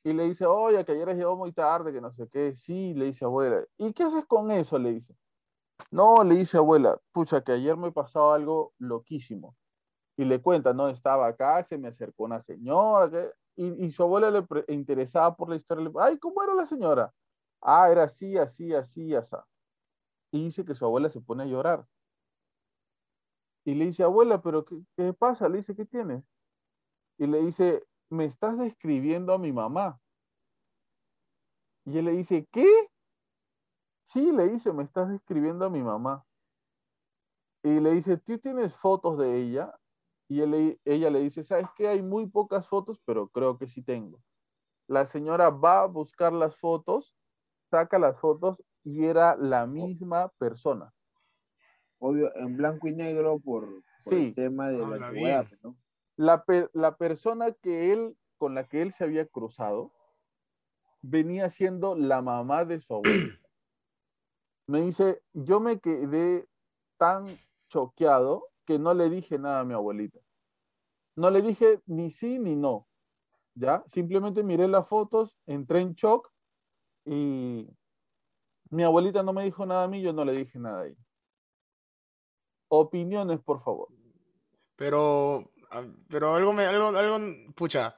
Y le dice, oye, que ayer llegó muy tarde, que no sé qué. Sí, le dice abuela. ¿Y qué haces con eso? Le dice. No, le dice abuela, pucha, que ayer me pasó algo loquísimo. Y le cuenta, no, estaba acá, se me acercó una señora, que... y, y su abuela le interesaba por la historia. Le... Ay, ¿cómo era la señora? Ah, era así, así, así, así. Y dice que su abuela se pone a llorar. Y le dice, abuela, ¿pero qué, qué pasa? Le dice, ¿qué tienes? Y le dice, me estás describiendo a mi mamá. Y él le dice, ¿qué? Sí, le dice, me estás describiendo a mi mamá. Y le dice, ¿tú tienes fotos de ella? Y él ella le dice, ¿sabes qué? Hay muy pocas fotos, pero creo que sí tengo. La señora va a buscar las fotos, saca las fotos y era la misma persona. Obvio, en blanco y negro por, por Sí. el tema de la antigüedad. La, per- la persona que él, con la que él se había cruzado, venía siendo la mamá de su abuelo. (clears throat) Me dice, yo me quedé tan choqueado que no le dije nada a mi abuelita. No le dije ni sí ni no. ¿Ya? Simplemente miré las fotos, entré en shock y mi abuelita no me dijo nada a mí, yo no le dije nada a ella. Opiniones, por favor. Pero, ah, pero algo me, algo, algo, pucha,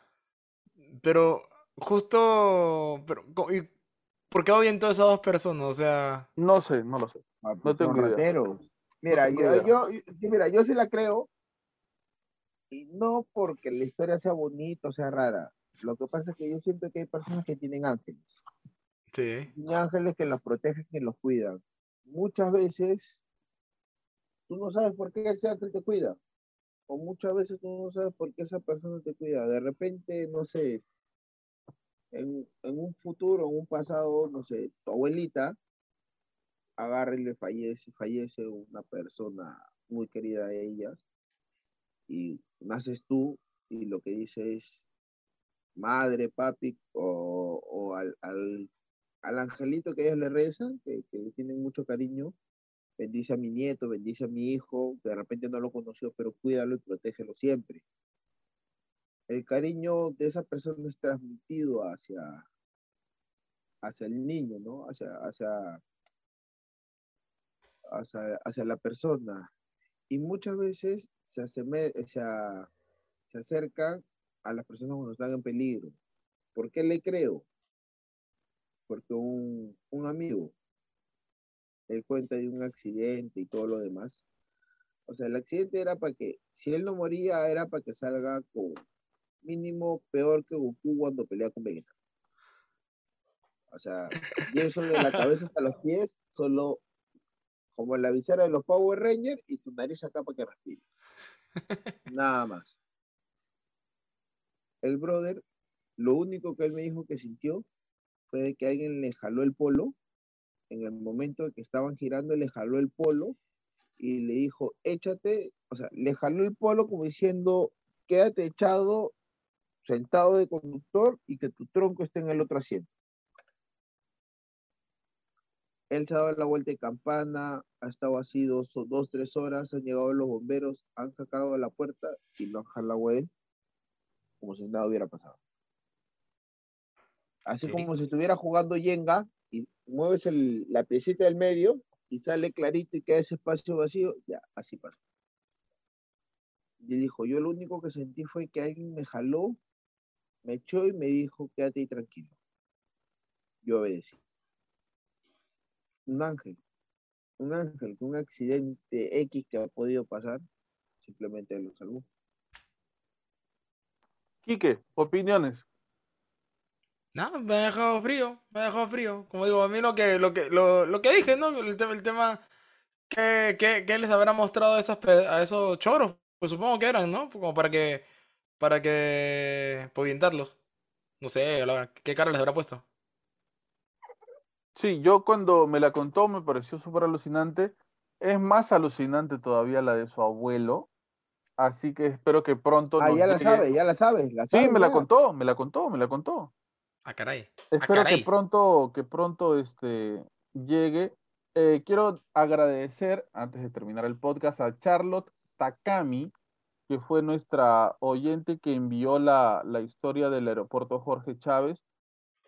pero justo, pero, y ¿por qué a esas dos personas? O sea, No sé, no lo sé. Ah, No pues tengo idea. Mira, tengo yo, idea. yo, sí, mira, yo sí la creo. Y no porque la historia sea bonita o sea rara. Lo que pasa es que yo siento que hay personas que tienen ángeles. Sí, ángeles que los protegen y los cuidan. Muchas veces tú no sabes por qué ese ángel te cuida. O muchas veces tú no sabes por qué esa persona te cuida. De repente, no sé, en, en un futuro, en un pasado, no sé, tu abuelita agarra y le fallece, fallece una persona muy querida de ella y naces tú y lo que dice es madre, papi o, o al, al, al angelito que ellos le rezan, que, que tienen mucho cariño, bendice a mi nieto, bendice a mi hijo, que de repente no lo conoció, pero cuídalo y protégelo siempre. El cariño de esa persona es transmitido hacia, hacia el niño, ¿no? Hacia, hacia, hacia, hacia la persona. Y muchas veces se, aseme- se, a- a las personas cuando están en peligro. ¿Por qué le creo? Porque un, un amigo, él cuenta de un accidente y todo lo demás. O sea, el accidente era para que, si él no moría, era para que salga con mínimo peor que Goku cuando pelea con Vegeta. O sea, y eso de la cabeza hasta los pies, solo como la visera de los Power Rangers y tu nariz acá para que respires. Nada más. El brother, lo único que él me dijo que sintió fue de que alguien le jaló el polo. En el momento en que estaban girando, le jaló el polo y le dijo, échate, o sea, le jaló el polo como diciendo, quédate echado, sentado de conductor y que tu tronco esté en el otro asiento. Él se ha dado la vuelta de campana, ha estado así dos, o dos, tres horas, han llegado los bomberos, han sacado la puerta y lo han jalado a él como si nada hubiera pasado. Así como si estuviera jugando Jenga y mueves el- la piecita del medio y sale clarito y queda ese espacio vacío, ya, así pasa. Y dijo, yo lo único que sentí fue que alguien me jaló, me echó y me dijo, quédate ahí tranquilo. Yo obedecí. Un ángel, un ángel, que un accidente X que ha podido pasar, simplemente lo salvó. Quique, opiniones. No, me ha dejado frío, me ha dejado frío. Como digo, a mí lo que, lo que, lo, lo que dije, ¿no? El tema, el tema que, que, que les habrá mostrado a, esas, a esos choros, pues supongo que eran, ¿no? Como para que, para que, orientarlos. No sé, la- qué cara les habrá puesto. Sí, yo cuando me la contó me pareció súper alucinante. Es más alucinante todavía la de su abuelo. Así que espero que pronto Ah, ya la sabes, ya la sabes, la Sí, me la contó, me la contó, me la contó. Ah, caray. Ah, Espero que pronto, que pronto este, llegue. Eh, quiero agradecer, antes de terminar el podcast, a Charlotte Takami, que fue nuestra oyente que envió la, la historia del aeropuerto Jorge Chávez.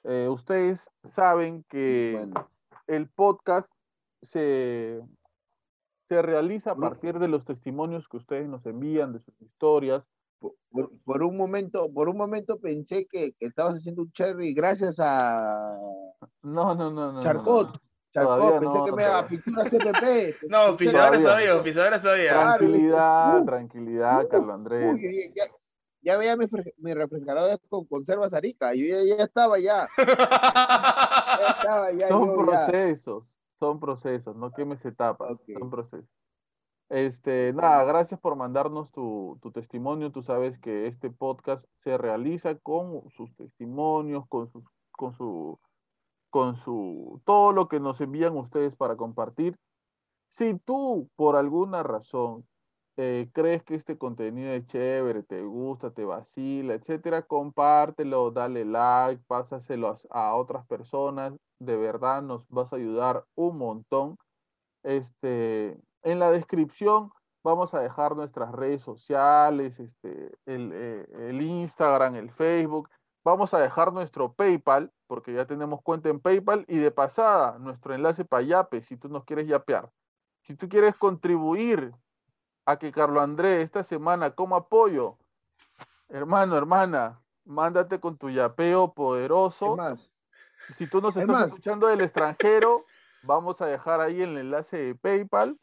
Eh, ustedes saben que Bueno, el podcast se, se realiza a partir de los testimonios que ustedes nos envían, de sus historias. Por, por- por un momento, por un momento pensé que, que estabas haciendo un cherry gracias a No, no, no, no, no. no. Charcot. Charcot, Todavía pensé no, que me daba (laughs) todavía. pintura CPP. No, pisadores Todavía. pisadores todavía. Tranquilidad, uh, tranquilidad, uh, Carlos Andrés. Uy, ya, ya, ya veía mi, mi refrigerador con conservas arica. Yo ya, ya estaba ya. (laughs) Ya estaba ya. son yo ya. procesos, son procesos, no quemes etapas, Ok. son procesos. Este, nada, gracias por mandarnos tu, tu testimonio. Tú sabes que este podcast se realiza con sus testimonios, con sus, con su, con su, todo lo que nos envían ustedes para compartir. Si tú, por alguna razón, eh, crees que este contenido es chévere, te gusta, te vacila, etcétera, compártelo, dale like, pásaselo a, a otras personas. De verdad nos vas a ayudar un montón. Este, en la descripción vamos a dejar nuestras redes sociales, este, el, eh, el Instagram, el Facebook. Vamos a dejar nuestro PayPal, porque ya tenemos cuenta en PayPal, y de pasada, nuestro enlace para Yape, si tú nos quieres yapear. Si tú quieres contribuir a que Carlos Andrés esta semana coma apoyo, hermano, hermana, mándate con tu yapeo poderoso. más, Si tú nos Es estás más. escuchando del extranjero, vamos a dejar ahí el enlace de PayPal.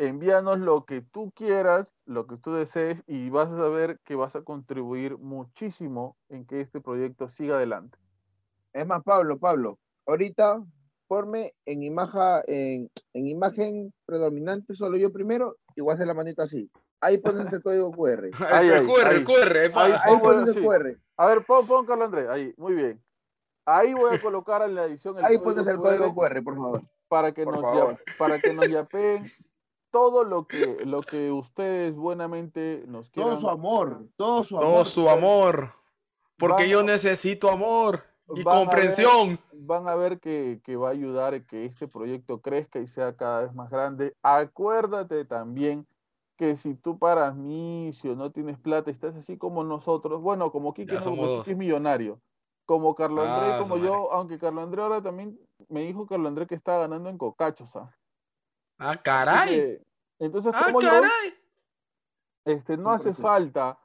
Envíanos lo que tú quieras, lo que tú desees, y vas a ver que vas a contribuir muchísimo en que este proyecto siga adelante. es más, Pablo, Pablo, ahorita ponme en imagen, en, en imagen predominante solo yo primero, igual hacer la manito así. Ahí pones el (laughs) código (laughs) QR. El, Ahí, el ahí, QR, ahí. el QR, pa. Ahí, Ahí Pongo pones el QR. A ver, pon, pon Carlos Andrés, ahí, muy bien. Ahí voy a (laughs) colocar en la edición el Ahí pones el código QR, por favor. para que Por nos favor. ya- para que nos yapeen todo lo que lo que ustedes buenamente nos Todo quieran su amor, todo su amor. Todo su amor. Porque Van yo necesito amor y van a ver- comprensión. van a ver que, que va a ayudar a que este proyecto crezca y sea cada vez más grande. Acuérdate también que si tú paras misio, no tienes plata, estás así como nosotros, bueno, como no, dos. Kike es millonario, como Carlos Andrés, Ah, como su yo, aunque Carlos Andrés ahora también me dijo Carlos Andrés que está ganando en cocachos, ¿ah? Ah, caray. entonces, Ah, como caray. este, no hace parece. falta,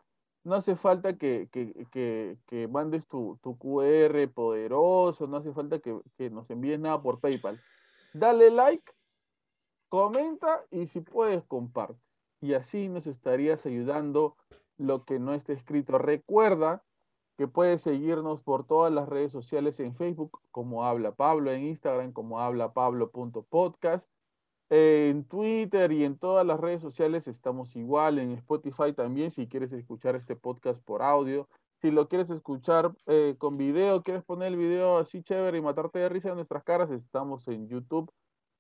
no hace falta que, que, que, que mandes tu, tu QR poderoso, no hace falta que, que nos envíes nada por PayPal. Dale like, comenta y si puedes, comparte. Y así nos estarías ayudando lo que no esté escrito. Recuerda que puedes seguirnos por todas las redes sociales en Facebook como Habla Pablo, en Instagram como hablapablo.podcast. En Twitter y en todas las redes sociales estamos igual, en Spotify también, si quieres escuchar este podcast por audio. Si lo quieres escuchar eh, con video, quieres poner el video así chévere y matarte de risa en nuestras caras, estamos en YouTube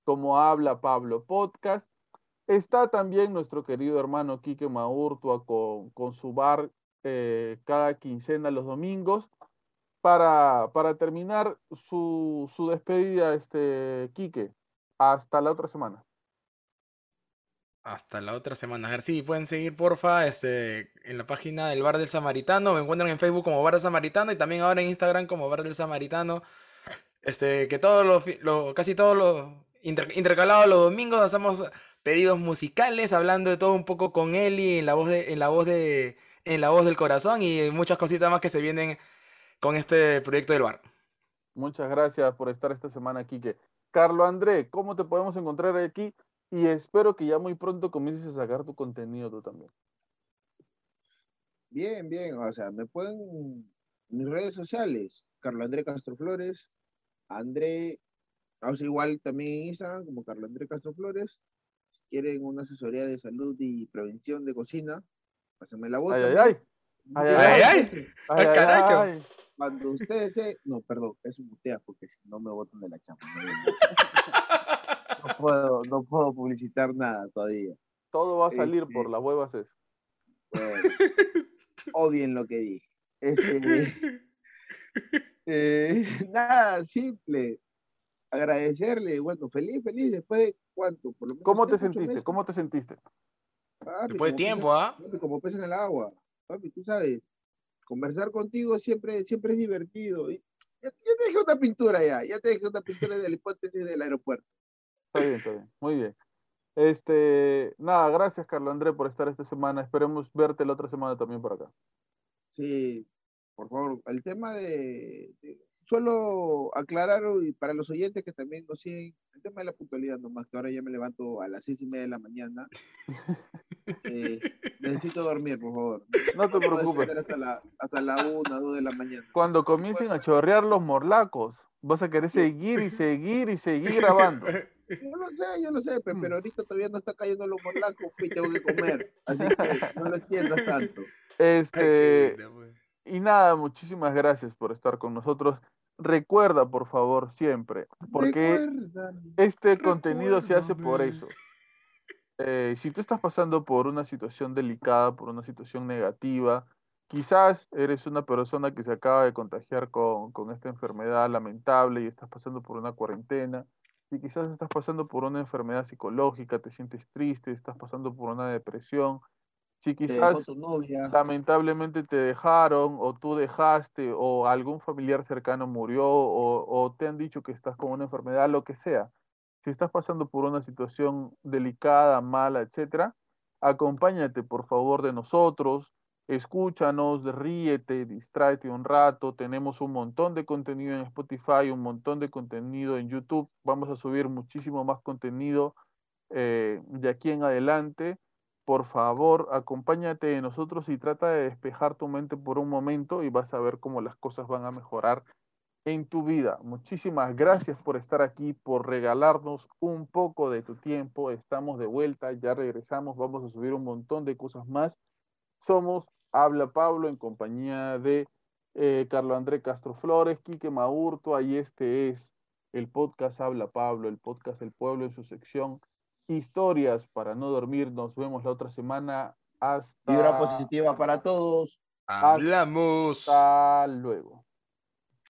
como Habla Pablo Podcast. Está también nuestro querido hermano Quique Maurtua con, con su bar eh, cada quincena los domingos. Para, para terminar su, su despedida, este, Quique, hasta la otra semana. Hasta la otra semana. A ver, sí, pueden seguir, porfa, este, en la página del Bar del Samaritano. Me encuentran en Facebook como Bar del Samaritano y también ahora en Instagram como Bar del Samaritano. Este, que todos los, lo- casi todos los, inter- intercalados los domingos hacemos pedidos musicales, hablando de todo un poco con Eli en la voz de, en la voz de, en la voz del corazón y muchas cositas más que se vienen con este proyecto del bar. Muchas gracias por estar esta semana, Quique. Carlo André, ¿cómo te podemos encontrar aquí? Y espero que ya muy pronto comiences a sacar tu contenido tú también. Bien, bien. O sea, me pueden en mis redes sociales. Carlos André Castro Flores. André, o sea, igual también Instagram como Carlos André Castro Flores. Si quieren una asesoría de salud y prevención de cocina, pásenme la voz. Ay, ay, ay. Ay, ay, gracias. ay. Ay, ay, carajo. ay. Cuando ustedes se... No, perdón, eso mutea porque si no me botan de la chamba. No, no puedo, no puedo publicitar nada todavía. Todo va a salir Este- por las huevas. es. Bueno, odien lo que dije. Este, eh, nada, simple. Agradecerle, bueno, feliz, feliz, después de cuánto, por lo menos ¿Cómo te sentiste? meses. ¿Cómo te sentiste? Papi, Después de tiempo, ¿ah? como pez en el agua. Papi, tú sabes, conversar contigo siempre, siempre es divertido. Y ya, ya te dejé una pintura ya, ya te dejé una pintura de la hipótesis del aeropuerto. Está bien, está bien. Muy bien. Este, nada, gracias, Carlo André, por estar esta semana. Esperemos verte la otra semana también por acá. Sí, por favor, el tema de, de- suelo aclarar y para los oyentes que también nos siguen, el tema de la puntualidad nomás, que ahora ya me levanto a las seis y media de la mañana. (laughs) Eh, necesito dormir, por favor. No te No preocupes. hasta la, hasta la una, dos de la mañana. Cuando comiencen a chorrear los morlacos, vas a querer seguir y seguir y seguir grabando. (laughs) Yo lo sé, yo lo sé, pe, pero ahorita todavía no está cayendo humor blanco, pe, y tengo que comer. Así que no lo extiendas tanto. Este, pues. y nada, muchísimas gracias por estar con nosotros. Recuerda, por favor, siempre, porque Recuerda. este contenido se hace por eso. Eh, si tú estás pasando por una situación delicada, por una situación negativa, quizás eres una persona que se acaba de contagiar con, con esta enfermedad lamentable y estás pasando por una cuarentena, si quizás estás pasando por una enfermedad psicológica, te sientes triste, estás pasando por una depresión, si quizás tu novia. lamentablemente te dejaron o tú dejaste o algún familiar cercano murió o, o te han dicho que estás con una enfermedad, lo que sea. Si estás pasando por una situación delicada, mala, etcétera, acompáñate por favor de nosotros, escúchanos, ríete, distráete un rato. Tenemos un montón de contenido en Spotify, un montón de contenido en YouTube. Vamos a subir muchísimo más contenido eh, de aquí en adelante por favor, acompáñate de nosotros y trata de despejar tu mente por un momento y vas a ver cómo las cosas van a mejorar en tu vida. Muchísimas gracias por estar aquí, por regalarnos un poco de tu tiempo. Estamos de vuelta, ya regresamos, vamos a subir un montón de cosas más. Somos Habla Pablo en compañía de eh, Carlo André Castro Flores, Quique Maurto, y este es el podcast Habla Pablo, el podcast del pueblo en su sección Historias para no dormir. Nos vemos la otra semana. Hasta, Vibra positiva para todos. Hablamos. hasta luego.